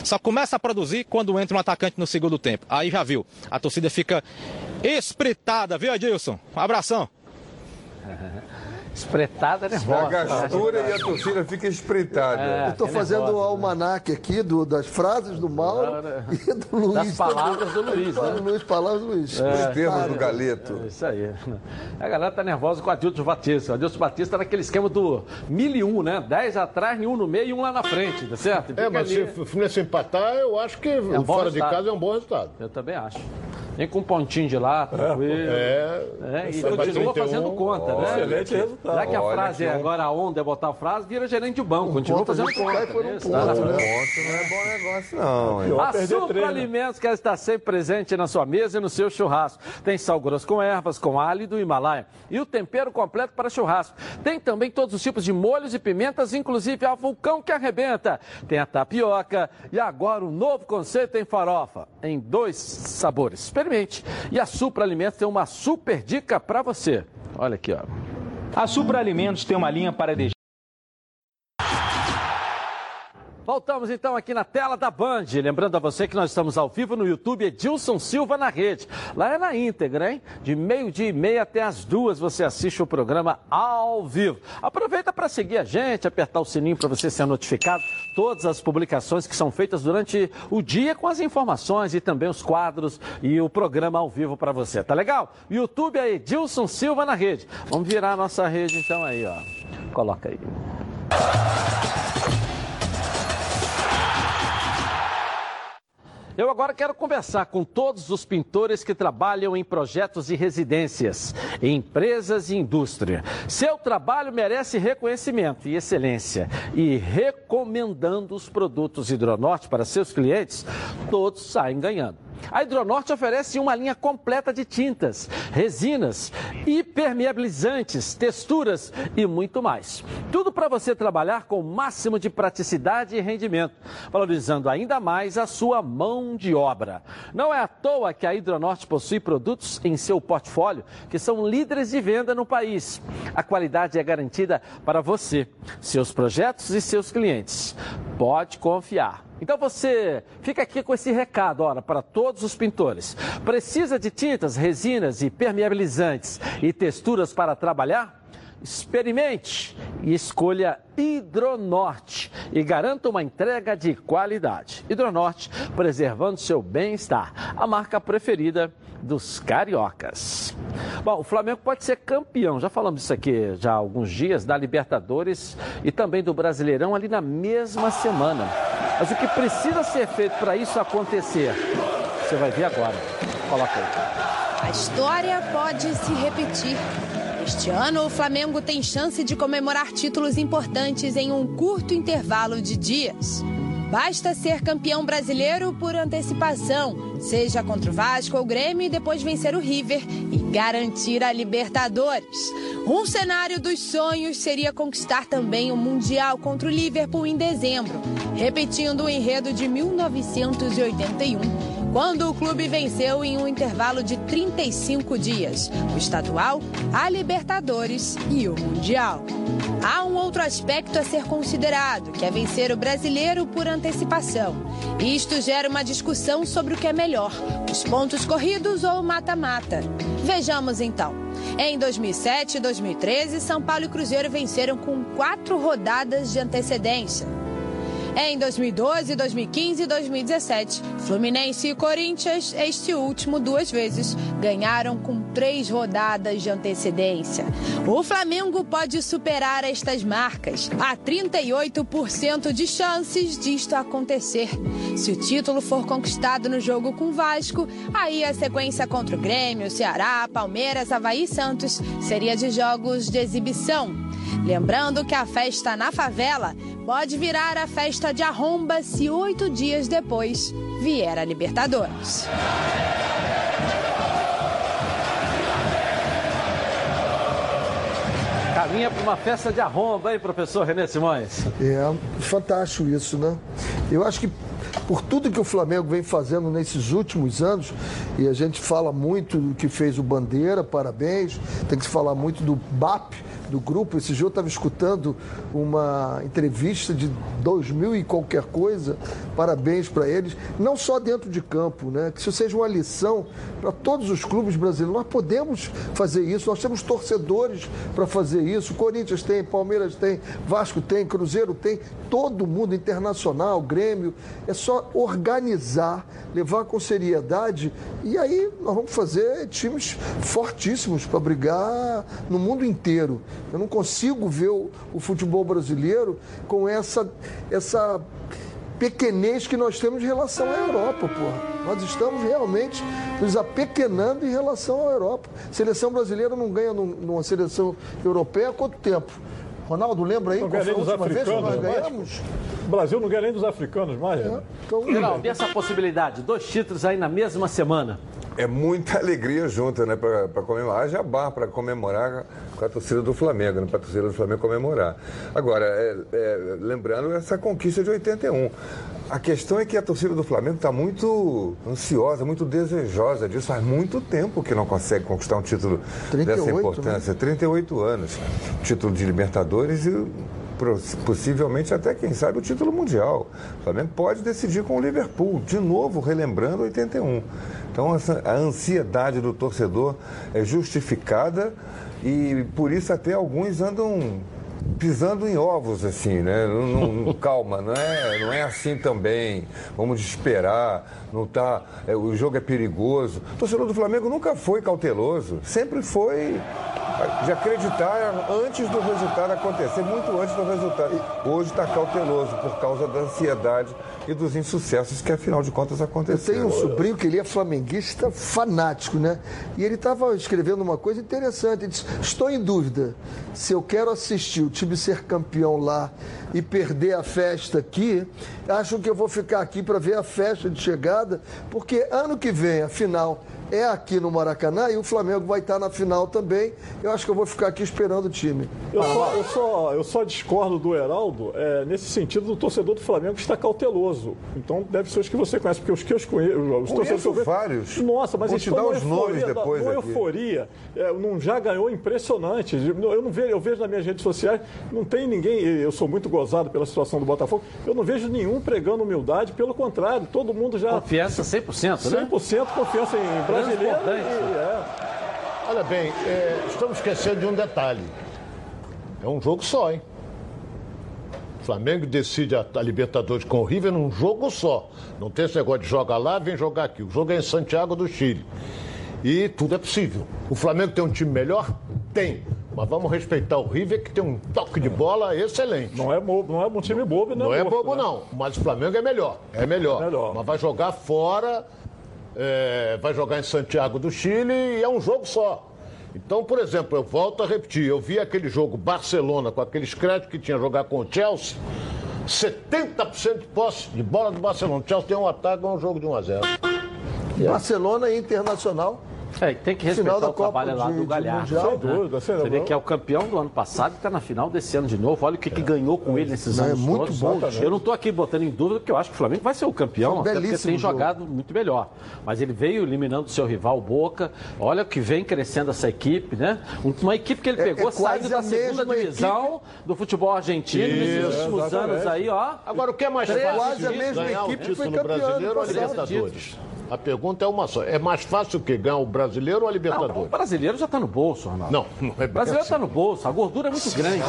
só começa a produzir quando entra um atacante no segundo tempo. Aí já viu, a torcida fica espritada, viu, Adilson? Um abração. Espretada nervosa. gastura e a torcida fica espretada. É, Eu estou fazendo o almanaque aqui do- das frases do Mauro e do Luiz. Das palavras do Luiz, né? Luiz, palavras do Luiz. Os termos do Galeto. É isso aí. A galera tá nervosa com o Adilson Batista. O Adilson Batista tá naquele esquema do mil e um, né? Dez atrás, um no meio e um lá na frente, tá certo? É, mas se ali. o Fluminense empatar, eu acho que um bom fora de resultado. casa é um bom resultado. Eu também acho. Vem com um pontinho de lá, tranquilo. É, É, e continua 31, fazendo conta, né? excelente resultado. Já que a frase que é um- agora a onda é botar a frase, vira gerente de banco. Continua ponto, fazendo conta. por um ponto, né? Ponto frente. não é bom negócio, não. Pior A Supra treino. Alimentos quer estar sempre presente na sua mesa e no seu churrasco. Tem sal grosso com ervas, com alho do Himalaia e o tempero completo para churrasco. Tem também todos os tipos de molhos e pimentas, inclusive a vulcão que arrebenta. Tem a tapioca e agora o novo conceito em farofa, em dois sabores. E a Supra Alimentos tem uma super dica para você. Olha aqui, ó. A Supra Alimentos tem uma linha para deixar. Voltamos então aqui na tela da Band. Lembrando a você que nós estamos ao vivo no YouTube Edilson Silva na rede. Lá é na íntegra, hein? De meio-dia e meia até as duas você assiste o programa ao vivo. Aproveita para seguir a gente, apertar o sininho para você ser notificado. Todas as publicações que são feitas durante o dia com as informações e também os quadros e o programa ao vivo para você. Tá legal? YouTube é Edilson Silva na rede. Vamos virar a nossa rede então aí, ó. Coloca aí. Eu agora quero conversar com todos os pintores que trabalham em projetos e residências, em empresas e indústria. Seu trabalho merece reconhecimento e excelência. E recomendando os produtos Hidronorte para seus clientes, todos saem ganhando. A Hidronorte oferece uma linha completa de tintas, resinas, impermeabilizantes, texturas e muito mais. Tudo para você trabalhar com o máximo de praticidade e rendimento, valorizando ainda mais a sua mão de obra. Não é à toa que a Hidronorte possui produtos em seu portfólio que são líderes de venda no país. A qualidade é garantida para você, seus projetos e seus clientes. Pode confiar. Então você fica aqui com esse recado, ora, para todos os pintores. Precisa de tintas, resinas e permeabilizantes e texturas para trabalhar? Experimente e escolha Hidronorte e garanta uma entrega de qualidade. Hidronorte, preservando seu bem-estar. A marca preferida dos cariocas. Bom, o Flamengo pode ser campeão, já falamos isso aqui já há alguns dias, da Libertadores e também do Brasileirão ali na mesma semana. Mas o que precisa ser feito para isso acontecer? Você vai ver agora. Coloca aí. A história pode se repetir. Este ano, o Flamengo tem chance de comemorar títulos importantes em um curto intervalo de dias. Basta ser campeão brasileiro por antecipação, seja contra o Vasco ou o Grêmio e depois vencer o River e garantir a Libertadores. Um cenário dos sonhos seria conquistar também o Mundial contra o Liverpool em dezembro, repetindo o enredo de 1981 quando o clube venceu em um intervalo de 35 dias o estadual, a Libertadores e o Mundial. Há um outro aspecto a ser considerado, que é vencer o brasileiro por antecipação. Isto gera uma discussão sobre o que é melhor, os pontos corridos ou mata-mata. Vejamos então. Em 2007 e 2013, São Paulo e Cruzeiro venceram com quatro rodadas de antecedência. Em 2012, 2015 e 2017, Fluminense e Corinthians, este último duas vezes, ganharam com três rodadas de antecedência. O Flamengo pode superar estas marcas. Há 38% de chances disto acontecer. Se o título for conquistado no jogo com Vasco, aí a sequência contra o Grêmio, Ceará, Palmeiras, Havaí e Santos seria de jogos de exibição. Lembrando que a festa na favela pode virar a festa de arromba se oito dias depois vier a Libertadores. Caminha para uma festa de arromba, hein, professor René Simões? É fantástico isso, né? Eu acho que por tudo que o Flamengo vem fazendo nesses últimos anos, e a gente fala muito do que fez o Bandeira, parabéns, tem que se falar muito do BAP, do grupo. Esse dia eu estava escutando uma entrevista de 2000 e qualquer coisa. Parabéns para eles. Não só dentro de campo, né? Que isso seja uma lição para todos os clubes brasileiros. Nós podemos fazer isso, nós temos torcedores para fazer isso. Corinthians tem, Palmeiras tem, Vasco tem, Cruzeiro tem, todo mundo, Internacional, Grêmio. É só organizar, levar com seriedade e aí nós vamos fazer times fortíssimos para brigar no mundo inteiro. Eu não consigo ver o, o futebol brasileiro com essa, essa pequenez que nós temos em relação à Europa, porra. Nós estamos realmente nos apequenando em relação à Europa. Seleção brasileira não ganha numa seleção europeia há quanto tempo? Ronaldo, lembra aí não qual foi a última vez que nós ganhamos? O Brasil não ganha nem dos africanos mais, é. Então, Geraldo, e essa possibilidade? Dois títulos aí na mesma semana. É muita alegria junto, né? Para comemorar. Haja bar para comemorar com a torcida do Flamengo, né, para a torcida do Flamengo comemorar. Agora, é, é, lembrando essa conquista de 81. A questão é que a torcida do Flamengo está muito ansiosa, muito desejosa disso. Faz muito tempo que não consegue conquistar um título 38, dessa importância. Né? 38 anos. Título de Libertadores e possivelmente até, quem sabe, o título mundial. O Flamengo pode decidir com o Liverpool, de novo, relembrando 81. Então, a ansiedade do torcedor é justificada e por isso até alguns andam pisando em ovos, assim, né? Não, não, calma, não é, não é assim também. Vamos esperar, não tá. É, o jogo é perigoso. O torcedor do Flamengo nunca foi cauteloso, sempre foi de acreditar antes do resultado acontecer, muito antes do resultado. Hoje está cauteloso por causa da ansiedade e dos insucessos que, afinal de contas, Eu aconteceram. tenho um sobrinho que ele é flamenguista fanático, né? E ele estava escrevendo uma coisa interessante. Ele disse: Estou em dúvida se eu quero assistir o time ser campeão lá e perder a festa aqui. Acho que eu vou ficar aqui para ver a festa de porque ano que vem a final é aqui no Maracanã e o Flamengo vai estar na final também. Eu acho que eu vou ficar aqui esperando o time. Eu só, eu só, eu só discordo do Heraldo é, nesse sentido do torcedor do Flamengo está cauteloso. Então deve ser os que você conhece, porque os que eu conheço, os torcedores que eu vejo- vários. Nossa, mas Vou eles te estão dar os nomes euforia, depois aqui. euforia. É, não já ganhou impressionante. Eu não vejo, eu vejo nas minhas redes sociais, não tem ninguém. Eu sou muito gozado pela situação do Botafogo. Eu não vejo nenhum pregando humildade, pelo contrário, todo mundo já Confiança 100%, né? 100% confiança em Transbordante. e- é. Olha bem, é, estamos esquecendo de um detalhe. É um jogo só, hein? O Flamengo decide a, a Libertadores com o River num jogo só. Não tem esse negócio de jogar lá, vem jogar aqui. O jogo é em Santiago do Chile. E tudo é possível. O Flamengo tem um time melhor? Tem. Mas vamos respeitar o River, que tem um toque de bola excelente. Não é, bobo, não é um time bobo, Não é bobo, não. Mas o Flamengo é melhor. É melhor. Mas vai jogar fora, é, vai jogar em Santiago do Chile e é um jogo só. Então, por exemplo, eu volto a repetir, eu vi aquele jogo Barcelona com aqueles créditos que tinha jogar com o Chelsea, 70% de posse de bola do Barcelona. O Chelsea tem um ataque, é um jogo de 1 a 0 Barcelona e Internacional. É, tem que respeitar Final da o trabalho Copa lá de- do de Galhardo. Mundial. né? Sem dúvida, sem Você vê que é o campeão do ano passado e está na final desse ano de novo. Olha o que, que ganhou com ele nesses Não, é anos muito todos. bom, Eu não estou aqui botando em dúvida porque eu acho que o Flamengo vai ser o campeão, um até porque tem jogo. jogado muito melhor. Mas ele veio eliminando o seu rival Boca. Olha o que vem crescendo essa equipe, né? Uma equipe que ele É- pegou é quase saindo da segunda divisão do futebol argentino nesses Isso, últimos exatamente. anos aí, ó. Agora, o que é mais fácil quase a mesma equipe foi título campeã brasileiro ou a. Libertadores? Pergunta é uma só. É mais fácil que ganhar o brasileiro ou a Não, o Libertadores? brasileiro já está no bolso, Ronaldo. Não, não é O brasileiro está no bolso, a gordura é muito grande.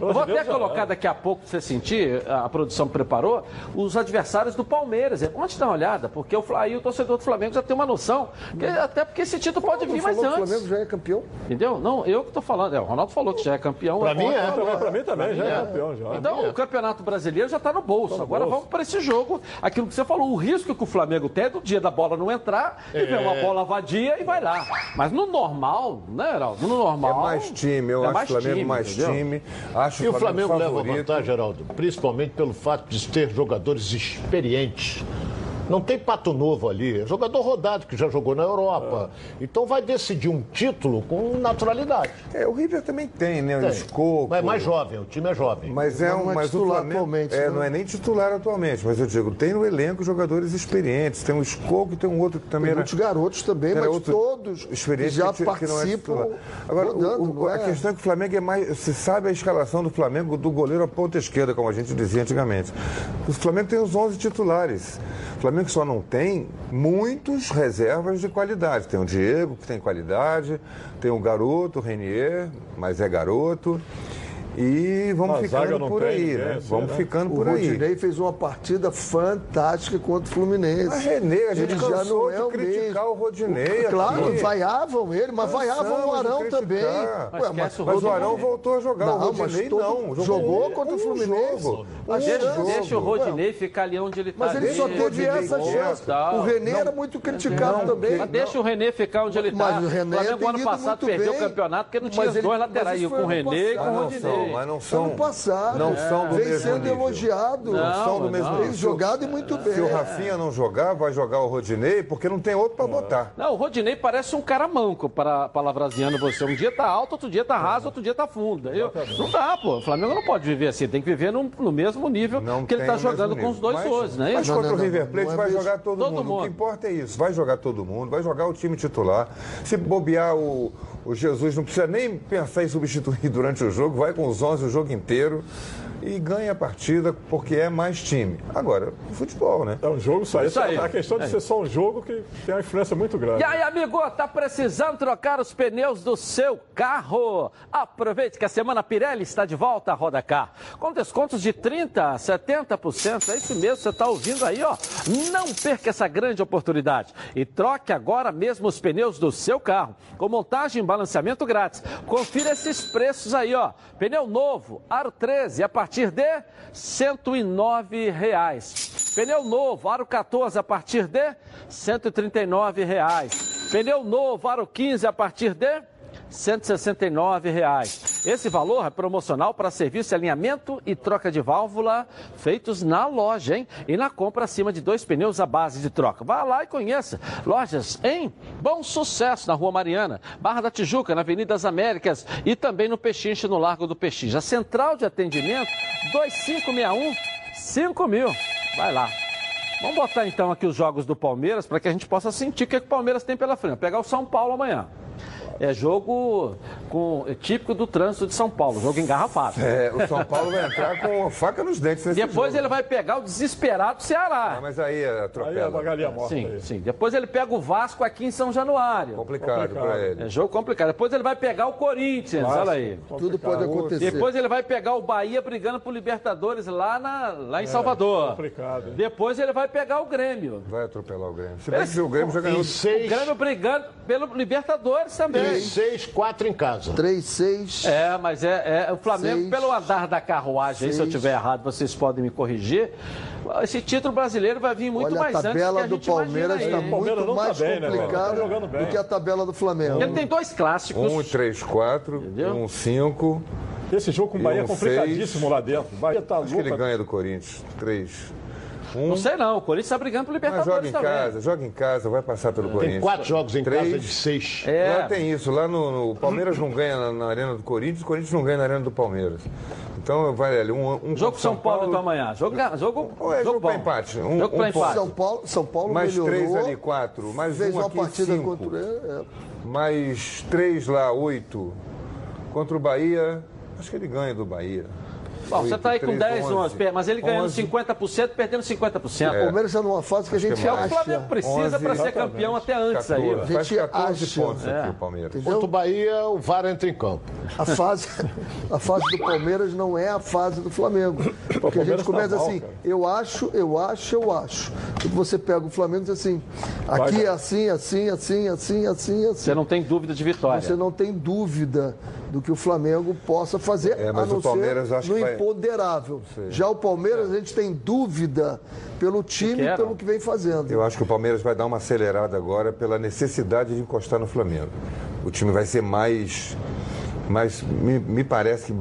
Eu vou até colocar daqui a pouco, pra você sentir, a produção preparou, os adversários do Palmeiras. É bom te dar uma olhada, porque o, Fla- aí o torcedor do Flamengo já tem uma noção. que- até porque esse título pode vir mais que o antes. Flamengo já é campeão? Entendeu? Não, eu que estou falando. É, o Ronaldo falou que já é campeão. Pra o mim é. Pra mim também, já é campeão, já. Então, o Campeonato Brasileiro já está no bolso. Agora bolso. vamos para esse jogo. Aquilo que você falou, o risco que o Flamengo tem é do dia da bola não entrar e ver uma bola vadia e vai lá. Mas no normal, né, Heraldo? No normal. É mais time, eu é acho o Flamengo time, mais entendeu? time. Acho E o Flamengo leva favorito. vantagem, Geraldo, principalmente pelo fato de ter jogadores experientes. Não tem pato novo ali, é jogador rodado que já jogou na Europa. Então vai decidir um título com naturalidade. É, o River também tem, né? O Tem. Escoco. Mas é mais jovem, o time é jovem. Mas é Não um, é mas o titular Flamengo atualmente, é, né? não é nem titular atualmente, mas eu digo, tem no elenco jogadores experientes, tem um Escoco e tem um outro que também Tem era muitos garotos também, mas outro todos experiente já que, que não é participam titular. Agora, o- rodando, o- não a é? questão é que o Flamengo é mais. Você sabe a escalação do Flamengo do goleiro à ponta esquerda, como a gente dizia antigamente. O Flamengo tem os 11 titulares. O Flamengo só não tem muitos reservas de qualidade. Tem o Diego, que tem qualidade, tem o garoto, o Renier, mas é garoto. E vamos A ficando por aí, ninguém, né? assim, Vamos né? ficando O por aí. Rodinei fez uma partida fantástica contra o Fluminense. Mas, Renê, a gente Ele já não é o criticar mesmo. o Rodinei Claro, aqui. vaiavam ele, mas vaiavam o Arão também. Mas Ué, o Mas o Rodinei. Arão voltou a jogar, o Não, mas Rodinei todo- não. jogou um- contra o um Fluminense. jogo. Mas Um Deixa, chance. jogo. deixa o Rodinei ficar ali onde ele está. Mas ele só teve essa chance. O René era muito criticado também. Mas deixa o René ficar onde ele está. Mas o René o Flamengo tem ano passado perdeu o campeonato porque não tinha Mas os dois mas laterais, com o René e com o Mas não são, não Ano são. passado. Não são do Vem mesmo sendo nível. elogiado. Não, são do mesmo não. Tem nível. jogado e muito bem. Se o Rafinha não jogar, vai jogar o Rodinei, porque não tem outro para botar. Não, o Rodinei parece um cara manco, para palavraseando você. Um dia tá alto, outro dia tá raso, outro dia tá fundo. Eu, não dá, pô. O Flamengo não pode viver assim. Tem que viver no, no mesmo nível Não que ele tá o jogando com os dois Mas- hoje, né? Mas Não, contra não, o River não, Plate não é vai jogar todo, Todo mundo. O mundo. que importa é isso. Vai jogar todo mundo, vai jogar o time titular. Se bobear o, o Jesus, não precisa nem pensar em substituir durante o jogo, vai com os 11 o jogo inteiro. E ganha a partida porque é mais time. Agora, futebol, né? É um jogo só. Isso aí. A questão de É. ser só um jogo que tem uma influência muito grande. E aí, amigo, tá precisando trocar os pneus do seu carro? Aproveite que a semana Pirelli está de volta à Roda Car. Com descontos de 30% a 70%. É isso mesmo, você está ouvindo aí, ó. Não perca essa grande oportunidade. E troque agora mesmo os pneus do seu carro. Com montagem e balanceamento grátis. Confira esses preços aí, ó. Pneu novo, Aro 13, a partir de 109 reais. Pneu novo, Aro 14, a partir de 139 reais. Pneu novo, Aro 15, a partir de 169 reais. Esse valor é promocional para serviço de alinhamento e troca de válvula feitos na loja, hein? E na compra acima de dois pneus à base de troca. Vá lá e conheça. Lojas em Bom Sucesso, na Rua Mariana, Barra da Tijuca, na Avenida das Américas e também no Pechinche, no Largo do Pechinche. A central de atendimento 2561 5000. Vai lá. Vamos botar então aqui os jogos do Palmeiras para que a gente possa sentir o que, é que o Palmeiras tem pela frente. Pegar o São Paulo amanhã. É jogo com, é típico do trânsito de São Paulo, jogo engarrafado. É, o São Paulo vai entrar com a faca nos dentes nesse Depois jogo. ele vai pegar o desesperado Ceará. Ah, mas aí é atropela. Sim, sim. Depois ele pega o Vasco aqui em São Januário. Complicado pra ele. É jogo complicado. Depois ele vai pegar o Corinthians, Clássico. olha aí. Tudo pode acontecer. Depois ele vai pegar o Bahia brigando por Libertadores lá, na, lá em Salvador. complicado, hein? Depois ele vai pegar o Grêmio. Vai atropelar o Grêmio. Se bem que o Grêmio já ganhou. O Grêmio brigando pelo Libertadores também. 6, 4 em casa. 3, 6. É, mas é, é o Flamengo, Seis. pelo andar da carruagem, aí, se eu Seis. tiver errado, vocês podem me corrigir. Esse título brasileiro vai vir muito Olha, mais a antes tabela que a do gente Palmeiras está muito tá mais né, complicada Tá jogando bem. do que a tabela do Flamengo. Ele tem dois clássicos. Um, três, quatro, um, cinco. Esse jogo com o Bahia é um complicadíssimo seis. lá dentro. O Bahia tá Acho que ele louco. ganha do Corinthians. Três. Um. Não sei não, o Corinthians está brigando Mas Libertadores joga em também. casa, joga em casa, vai passar pelo Corinthians. Tem quatro jogos em Três. casa de seis. É. Lá tem isso. Lá no, no- o Palmeiras não ganha na, na arena do Corinthians, o Corinthians não ganha na arena do Palmeiras. Então vai ali. Um, um Jogo contra São Paulo, então amanhã. Jogo, jogo, Ou é jogo bom. para empate. Um, jogo um para empate. São Paulo, São Paulo Mais melhorou. três ali, quatro. Mais fez um uma aqui, partida cinco. contra é, Mais três lá, oito. Contra o Bahia, acho que ele ganha do Bahia. Bom, você está aí com 8, 10, 11, mas ele ganhando 11. 50%, perdendo 50%. O Palmeiras está numa fase que a gente É o que o acha. Flamengo precisa para ser 11, campeão até antes aí. 14. ó. Faz gente 14 acha. pontos É. aqui o Palmeiras. Contra o Bahia, o VAR entra em campo. A fase, a fase do Palmeiras não é a fase do Flamengo. Porque a gente tá começa mal, assim, cara. eu acho, eu acho, eu acho. Quando você pega o Flamengo diz assim, aqui é assim, assim, assim, assim, assim, assim. Você não tem dúvida de vitória. Você não tem dúvida do que o Flamengo possa fazer, É, mas a não o Palmeiras ser acho no que vai- imponderável. Sei. Já o Palmeiras, a gente tem dúvida pelo time e pelo que vem fazendo. Eu acho que o Palmeiras vai dar uma acelerada agora pela necessidade de encostar no Flamengo. O time vai ser mais. mais me, me parece que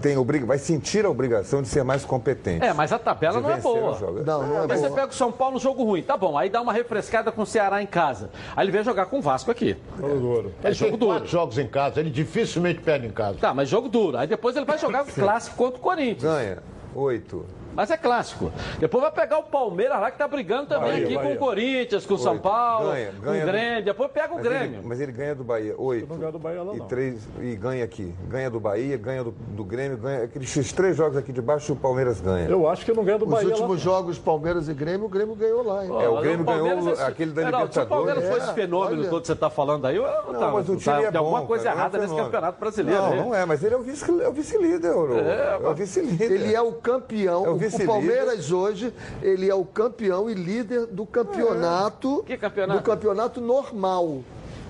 tem obriga, vai sentir a obrigação de ser mais competente. É, mas a tabela não é boa. Não, não é Mas você boa. pega o São Paulo no jogo ruim, tá bom. Aí dá uma refrescada com o Ceará em casa. Aí ele vem jogar com o Vasco aqui. Jogo duro. É Ele jogo tem duro. quatro jogos em casa, ele dificilmente perde em casa. Tá, mas jogo duro. Aí depois ele vai jogar o clássico contra o Corinthians. Ganha. Oito. Mas é clássico. Depois vai pegar o Palmeiras lá que tá brigando também Bahia, aqui Bahia. com o Corinthians, com o São. Paulo, Ganha, com ganha o do- Grêmio. Depois pega o Mas ele, Grêmio. mas ele ganha do Bahia. Oito. Não ganha do Bahia lá, E não. três. E ganha aqui. Ganha do Bahia, ganha do, do Grêmio, ganha. Aqueles três jogos aqui de baixo o Palmeiras ganha. Eu acho que não ganha do Os Bahia lá. últimos jogos, Palmeiras e Grêmio, o Grêmio ganhou lá. hein? É, o Grêmio Palmeiras ganhou é- aquele da Geraldo, Se o Palmeiras Libertadores. fosse esse fenômeno olha. todo que você está falando aí, eu, tá, mas o time tá- é tem alguma bom, coisa cara, errada é um nesse campeonato brasileiro. Não, não é, mas ele é o vice- é o vice-líder. o- É, É, o vice-líder. Ele é o campeão. É o. Palmeiras hoje, ele é o campeão e líder do campeonato. Que campeonato? Do campeonato normal.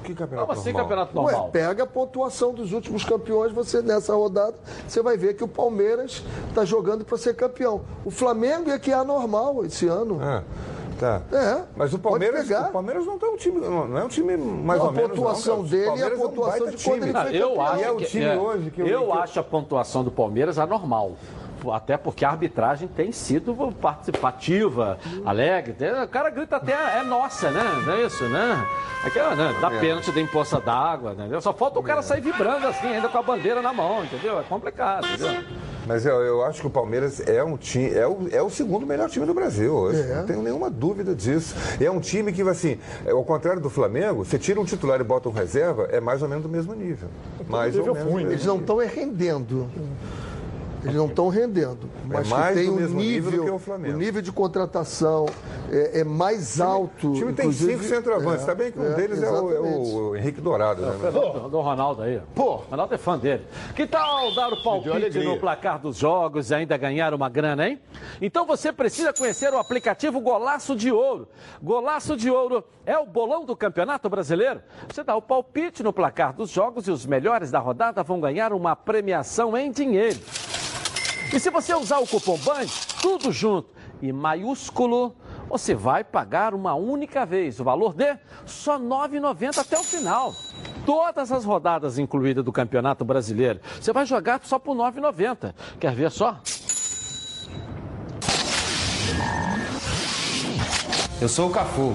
Que campeonato Como assim normal? campeonato normal? Ué, pega a pontuação dos últimos campeões, você nessa rodada, você vai ver que o Palmeiras está jogando para ser campeão. O Flamengo é que é anormal esse ano. Ah, tá. É, Mas o Palmeiras, pegar. o Palmeiras não, tá um time, não não é um time mais Não, ou a menos. pontuação não, dele O e a Palmeiras é um pontuação de quando ele foi eu campeão. acho E é o time é, hoje que eu- eu que eu- acho a pontuação do Palmeiras anormal. Até porque a arbitragem tem sido participativa, alegre. Tem- O cara grita até, é nossa, né? Não é isso, né? Aquela, né? Dá É. pênalti da imposta d'água, entendeu? Só falta o cara sair vibrando assim, ainda com a bandeira na mão, entendeu? É complicado, entendeu? Mas eu, eu acho que o Palmeiras é um time, é o, é o segundo melhor time do Brasil hoje. É. Não tenho nenhuma dúvida disso. É um time que, assim, é, ao contrário do Flamengo, você tira um titular e bota um reserva, é mais ou menos do mesmo nível. Mais ou menos. ruim, né? Eles não estão rendendo. Eles não estão rendendo. Mas É mais que tem do um mesmo nível nível, do que o Flamengo. nível de contratação é, é mais alto. O time tem cinco centroavantes, é, tá bem que um é, deles é o, é o Henrique Dourado, né? Do, do Ronaldo aí. Pô. Ronaldo é fã dele. Que tal dar o palpite no placar dos jogos e ainda ganhar uma grana, hein? Então você precisa conhecer o aplicativo Golaço de Ouro. Golaço de Ouro é o bolão do Campeonato Brasileiro. Você dá o palpite no placar dos jogos e os melhores da rodada vão ganhar uma premiação em dinheiro. E se você usar o cupom BAND, tudo junto e maiúsculo, você vai pagar uma única vez o valor de só R$ 9,90 até o final. Todas as rodadas incluídas do Campeonato Brasileiro. Você vai jogar só por R$ 9,90. Quer ver só? Eu sou o Cafu,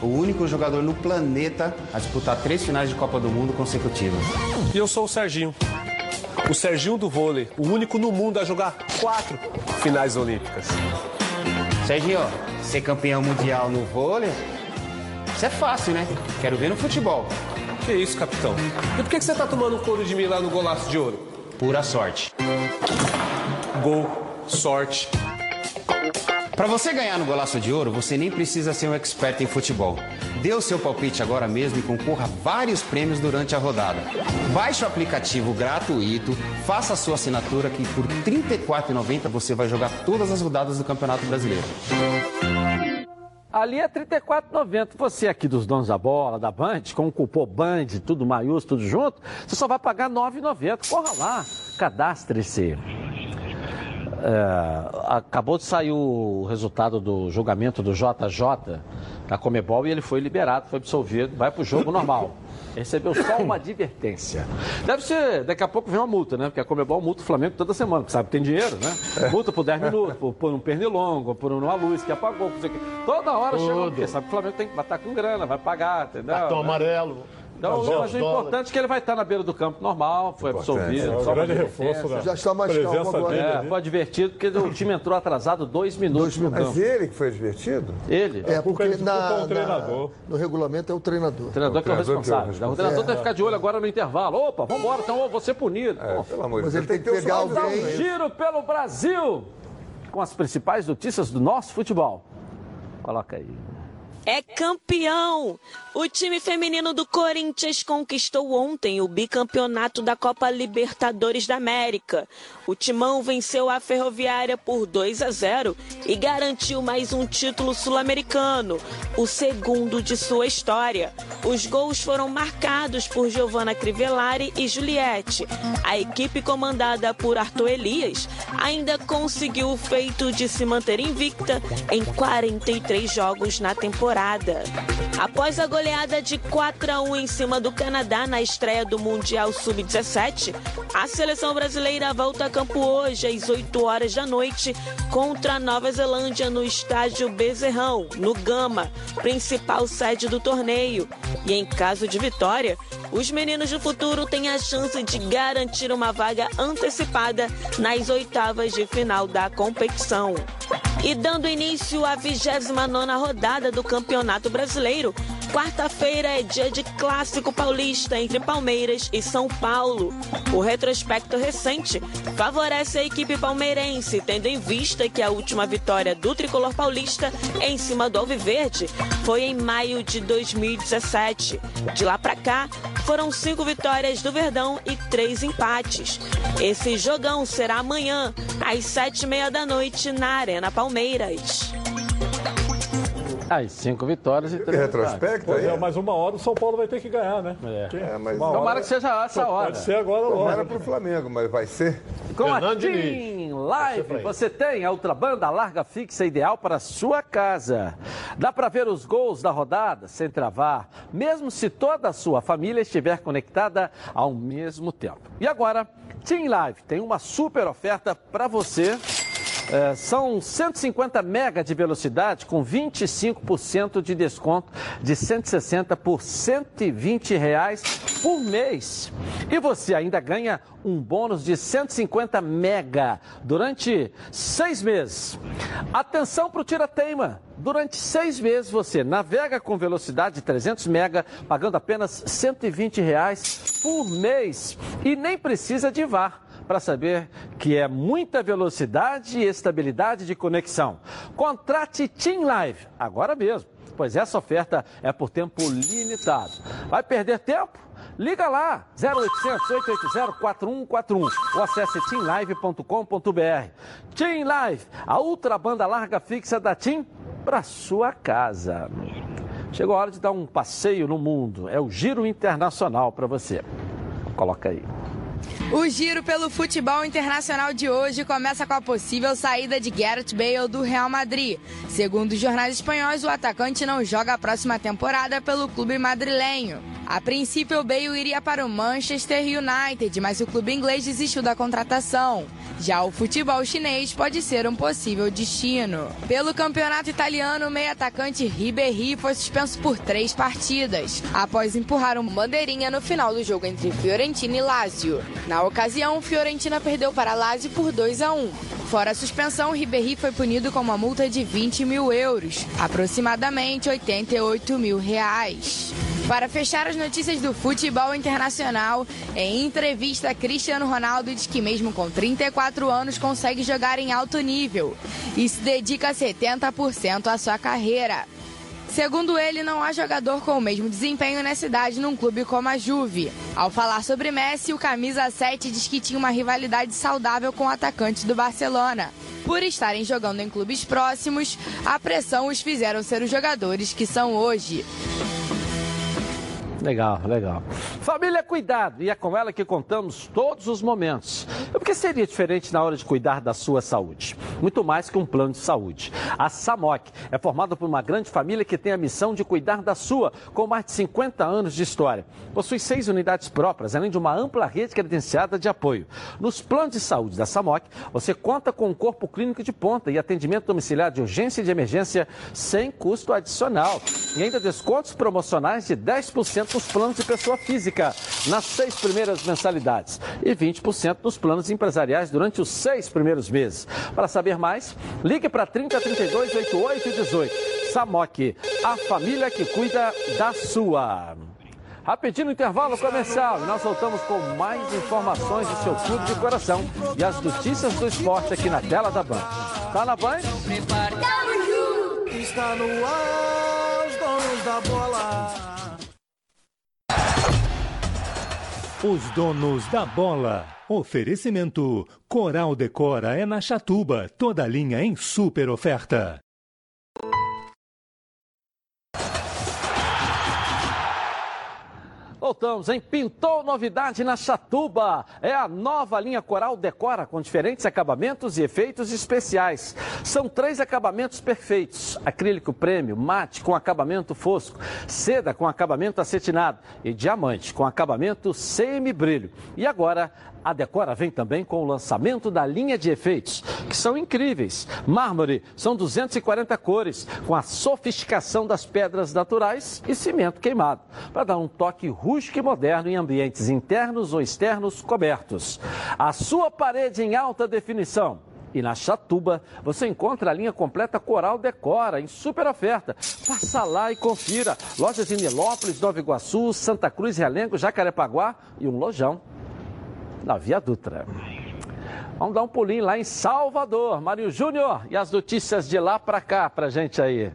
o único jogador no planeta a disputar três finais de Copa do Mundo consecutivas. E eu sou o Serginho. O Serginho do vôlei, o único no mundo a jogar quatro finais olímpicas. Serginho, ser campeão mundial no vôlei, isso é fácil, né? Quero ver no futebol. Que isso, capitão? E por que você tá tomando couro de mim lá no golaço de ouro? Pura sorte. Gol, sorte. Para você ganhar no Golaço de Ouro, você nem precisa ser um expert em futebol. Dê o seu palpite agora mesmo e concorra a vários prêmios durante a rodada. Baixe o aplicativo gratuito, faça a sua assinatura que por R$ 34,90 você vai jogar todas as rodadas do Campeonato Brasileiro. Ali é R$ 34,90. Você aqui dos donos da bola, da Band, com o cupom Band, tudo maiúsculo, tudo junto, você só vai pagar R$ 9,90. Corra lá, cadastre-se. É, acabou de sair o resultado do julgamento do JJ da Comebol e ele foi liberado, foi absolvido, vai para o jogo normal. Recebeu só uma advertência. Deve ser, daqui a pouco vem uma multa, né? Porque a Comebol multa o Flamengo toda semana, porque sabe que tem dinheiro, né? Multa por 10 minutos, por, por um pernilongo, por uma luz que apagou, por isso aqui. Toda hora chega, Tudo. porque sabe que o Flamengo tem que estar com grana, vai pagar, entendeu? Cartão Né? amarelo. Então, Fazer mas o importante é que ele vai estar na beira do campo normal, foi absolvido. É um grande reforço, né? Já está mais calmo agora. dele É, foi advertido porque o time entrou atrasado dois minutos no campo. Mas ele que foi divertido? Ele. É, culpa porque é de na, o na- treinador. no regulamento é o treinador. O treinador que é o treinador que é o responsável. responsável. O treinador É. tem que ficar de olho agora no intervalo. Opa, vambora, então eu vou ser punido. É, pelo amor de Mas Deus. ele tem que ter o pegar alguém. um giro pelo Brasil com as principais notícias do nosso futebol. Coloca aí. é campeão. O time feminino do Corinthians conquistou ontem o bicampeonato da Copa Libertadores da América. O Timão venceu a Ferroviária por 2 a 0 e garantiu mais um título sul-americano, o segundo de sua história. Os gols foram marcados por Giovanna Crivellari e Juliette. A equipe comandada por Arthur Elias ainda conseguiu o feito de se manter invicta em 43 jogos na temporada. Após a de 4 a 1 em cima do Canadá na estreia do Mundial Sub-17, a seleção brasileira volta a campo hoje às 8 horas da noite contra a Nova Zelândia no estádio Bezerrão, no Gama, principal sede do torneio. E em caso de vitória, os meninos do futuro têm a chance de garantir uma vaga antecipada nas oitavas de final da competição. E dando início à 29 rodada do Campeonato Brasileiro, quarta-feira é dia de clássico paulista entre Palmeiras e São Paulo. O retrospecto recente favorece a equipe palmeirense, tendo em vista que a última vitória do tricolor paulista em cima do Alviverde foi em maio de 2017. De lá pra cá, foram cinco vitórias do Verdão e três empates. Esse jogão será amanhã, às sete e meia da noite, na Arena Palmeiras. Aí, cinco vitórias e três Retrospecto aí? é, mas uma hora o São Paulo vai ter que ganhar, né? É. Que- É, mas uma Tomara hora- que seja essa hora. Pode ser agora não logo. era pro Flamengo, mas vai ser. Com a Diniz. Live, você tem a ultrabanda larga fixa ideal para a sua casa. Dá para ver os gols da rodada sem travar, mesmo se toda a sua família estiver conectada ao mesmo tempo. E agora, TIM Live tem uma super oferta para você. É, são 150 mega de velocidade com 25% de desconto de 160 por 120 reais por mês. E você ainda ganha um bônus de 150 mega durante seis meses. Atenção para o tira-teima. Durante seis meses você navega com velocidade de 300 mega, pagando apenas 120 reais por mês. E nem precisa de VAR para saber que é muita velocidade e estabilidade de conexão. Contrate Team Live agora mesmo, pois essa oferta é por tempo limitado. Vai perder tempo? Liga lá, 0800 880 4141 ou acesse teamlive.com.br. Team Live, a ultra banda larga fixa da Team para sua casa. Chegou a hora de dar um passeio no mundo. É o Giro Internacional para você. Coloca aí. O giro pelo futebol internacional de hoje começa com a possível saída de Gareth Bale do Real Madrid. Segundo os jornais espanhóis, o atacante não joga a próxima temporada pelo clube madrilenho. A princípio, Bale iria para o Manchester United, mas o clube inglês desistiu da contratação. Já o futebol chinês pode ser um possível destino. Pelo campeonato italiano, o meio-atacante Ribéry foi suspenso por três partidas, após empurrar uma bandeirinha no final do jogo entre Fiorentina e Lazio. Na ocasião, Fiorentina perdeu para Lazio por 2 a 1. Fora a suspensão, Ribéry foi punido com uma multa de 20 mil euros, aproximadamente 88 mil reais. Para fechar as notícias do futebol internacional, em entrevista, Cristiano Ronaldo diz que mesmo com 34 anos consegue jogar em alto nível e se dedica 70% à sua carreira. Segundo ele, não há jogador com o mesmo desempenho nessa idade num clube como a Juve. Ao falar sobre Messi, o camisa 7 diz que tinha uma rivalidade saudável com o atacante do Barcelona. Por estarem jogando em clubes próximos, a pressão os fizeram ser os jogadores que são hoje. Legal, legal. Família Cuidado, e é com ela que contamos todos os momentos. O que seria diferente na hora de cuidar da sua saúde? Muito mais que um plano de saúde. A SAMOC é formada por uma grande família que tem a missão de cuidar da sua, com mais de 50 anos de história. Possui seis unidades próprias, além de uma ampla rede credenciada de apoio. Nos planos de saúde da SAMOC, você conta com um corpo clínico de ponta e atendimento domiciliar de urgência e de emergência sem custo adicional. E ainda descontos promocionais de 10% nos planos de pessoa física nas seis primeiras mensalidades e 20% nos planos empresariais durante os seis primeiros meses. Para saber mais, ligue para 3032 8818. Samok, a família que cuida da sua. Rapidinho Intervalo Comercial. Nós voltamos com mais informações do seu clube de coração e as notícias do esporte aqui na tela da Band. Tá na Band? Está no ar, os donos da bola. Os donos da bola. Oferecimento: Coral Decora é na Chatuba, toda linha em super oferta. Voltamos, hein? Pintou novidade na Chatuba. É a nova linha Coral Decora com diferentes acabamentos e efeitos especiais. São três acabamentos perfeitos: acrílico prêmio, mate com acabamento fosco, seda com acabamento acetinado e diamante com acabamento semi-brilho. E agora a Decora vem também com o lançamento da linha de efeitos, que são incríveis. Mármore são 240 cores, com a sofisticação das pedras naturais e cimento queimado, para dar um toque rústico e moderno em ambientes internos ou externos cobertos. A sua parede em alta definição. E na Chatuba você encontra a linha completa Coral Decora em super oferta. Passa lá e confira. Lojas em Nilópolis, Nova Iguaçu, Santa Cruz, Realengo, Jacarepaguá e um lojão na Via Dutra. Vamos dar um pulinho lá em Salvador. Mário Júnior e as notícias de lá para cá pra gente aí.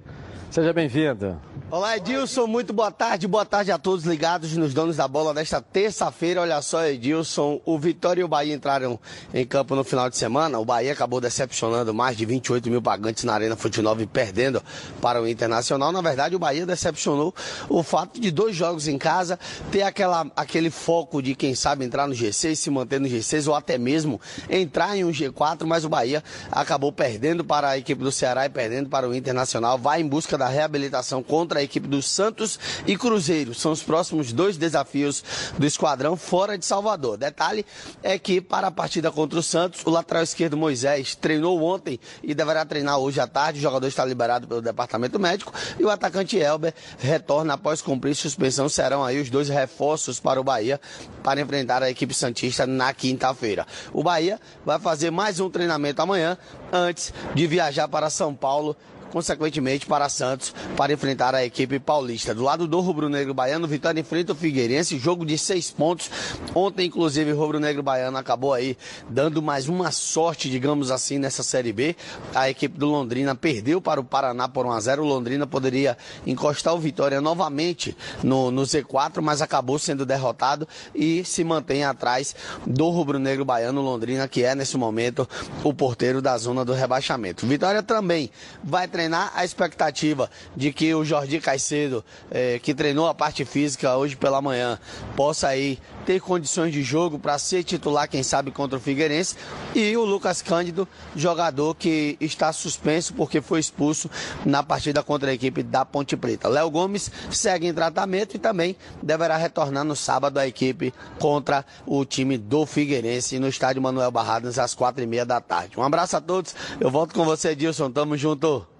Seja bem-vindo. Olá, Edilson. Muito boa tarde. Boa tarde a todos ligados nos donos da bola desta terça-feira. Olha só, Edilson. O Vitória e o Bahia entraram em campo no final de semana. O Bahia acabou decepcionando mais de 28 mil pagantes na Arena Fute e perdendo para o Internacional. Na verdade, o Bahia decepcionou o fato de dois jogos em casa ter aquela, aquele foco de, quem sabe, entrar no G6, se manter no G6 ou até mesmo entrar em um G4. Mas o Bahia acabou perdendo para a equipe do Ceará e perdendo para o Internacional. Vai em busca da reabilitação contra a equipe do Santos e Cruzeiro. São os próximos dois desafios do esquadrão fora de Salvador. Detalhe é que para a partida contra o Santos, o lateral esquerdo Moisés treinou ontem e deverá treinar hoje à tarde. O jogador está liberado pelo departamento médico e o atacante Elber retorna após cumprir suspensão. Serão aí os dois reforços para o Bahia para enfrentar a equipe Santista na quinta-feira. O Bahia vai fazer mais um treinamento amanhã antes de viajar para São Paulo consequentemente para Santos, para enfrentar a equipe paulista. Do lado do rubro-negro baiano, Vitória enfrenta o Figueirense, jogo de seis pontos. Ontem, inclusive, o rubro-negro baiano acabou aí dando mais uma sorte, digamos assim, nessa Série B. A equipe do Londrina perdeu para o Paraná por 1 a 0 O Londrina poderia encostar o Vitória novamente no, no Z4, mas acabou sendo derrotado e se mantém atrás do rubro-negro baiano Londrina, que é nesse momento o porteiro da zona do rebaixamento. Vitória também vai treinar a expectativa de que o Jordi Caicedo, eh, que treinou a parte física hoje pela manhã, possa aí ter condições de jogo para ser titular, quem sabe, contra o Figueirense. E o Lucas Cândido, jogador que está suspenso porque foi expulso na partida contra a equipe da Ponte Preta. Léo Gomes segue em tratamento e também deverá retornar no sábado à equipe contra o time do Figueirense no estádio Manuel Barradas às quatro e meia da tarde. Um abraço a todos. Eu volto com você, Dilson. Tamo junto.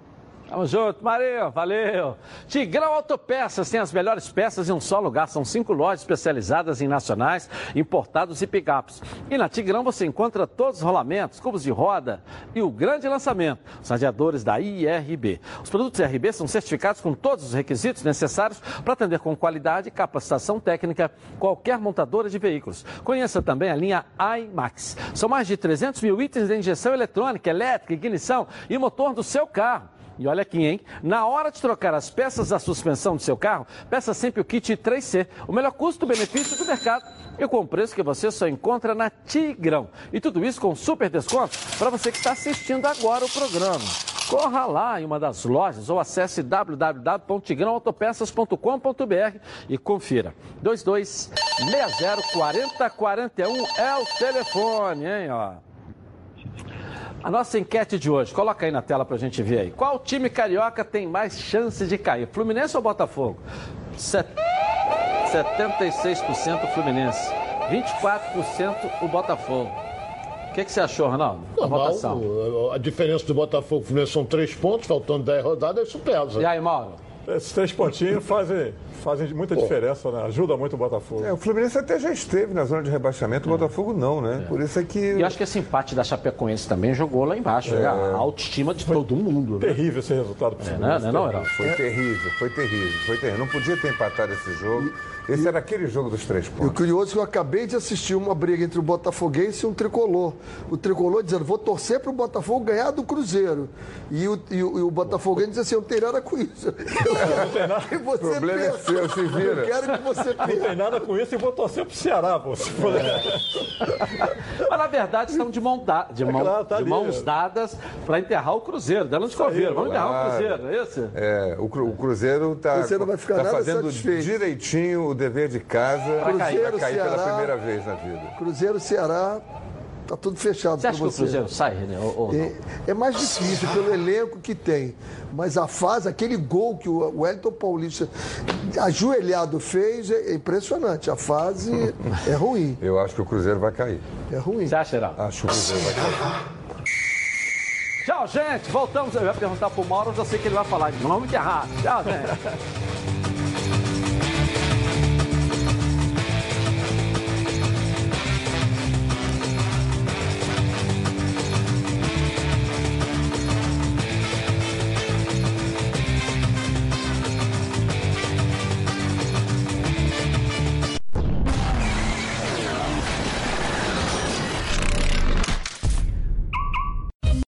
Tamo junto, Marinho, valeu. Tigrão Autopeças tem as melhores peças em um só lugar. São cinco lojas especializadas em nacionais, importados e picapes. E na Tigrão você encontra todos os rolamentos, cubos de roda e o grande lançamento, os radiadores da IRB. Os produtos IRB são certificados com todos os requisitos necessários para atender com qualidade e capacitação técnica qualquer montadora de veículos. Conheça também a linha iMax. São mais de 300 mil itens de injeção eletrônica, elétrica, ignição e motor do seu carro. E olha aqui, hein? Na hora de trocar as peças da suspensão do seu carro, peça sempre o kit 3C, o melhor custo-benefício do mercado e com o preço que você só encontra na Tigrão. E tudo isso com super desconto para você que está assistindo agora o programa. Corra lá em uma das lojas ou acesse www.tigrãoautopeças.com.br e confira. 22604041 é o telefone, hein? Ó. A nossa enquete de hoje, coloca aí na tela pra gente ver aí. Qual time carioca tem mais chances de cair? Fluminense ou Botafogo? Set... 76% Fluminense, 24% o Botafogo. O que, que, você achou, Ronaldo? A votação. A diferença do Botafogo e Fluminense são três pontos, faltando 10 rodadas, isso pesa. E aí, Mauro? Esses três pontinhos fazem, fazem muita Pô. diferença, né? Ajuda muito o Botafogo. É, o Fluminense até já esteve na zona de rebaixamento, o Botafogo não, né? É. Por isso é que. E acho que esse empate da Chapecoense também jogou lá embaixo. É. A autoestima de foi todo mundo. Né? Terrível esse resultado pro é, Fluminense. Não, não, não, era. Foi terrível, foi terrível, foi terrível. Não podia ter empatado esse jogo. E... Esse e, era aquele jogo dos três pontos. E o curioso é que eu acabei de assistir uma briga entre o Botafoguense e um tricolor. O tricolor dizendo, vou torcer para o Botafogo ganhar do Cruzeiro. E o, e o, e o Botafoguense disse assim, eu não tenho nada com isso. não tem nada. o problema é pensa, é seu, se vira. Eu quero que você pense. Não tem nada com isso e vou torcer para o Ceará, pô. Mas na verdade estão de, mão da, de, mão, é claro, tá de mãos dadas para enterrar o Cruzeiro. Dando de coveiro. Vamos claro. enterrar o Cruzeiro, é isso? É, o, o Cruzeiro está tá fazendo satisfeito. direitinho o dever de casa para cair, cair Ceará, pela primeira vez na vida. Cruzeiro, Ceará, tá tudo fechado você acha você. que o Cruzeiro sai, René? Ou, ou é, é, mais difícil pelo elenco que tem. Mas a fase, aquele gol que o Wellington Paulista ajoelhado fez é impressionante. A fase é ruim. Eu acho que o Cruzeiro vai cair. É ruim. Você acha, Geraldo? Acho que o Cruzeiro vai cair. Tchau, gente. Voltamos. Eu ia perguntar pro Mauro, eu já sei que ele vai falar. Vamos enterrar. Tchau, gente.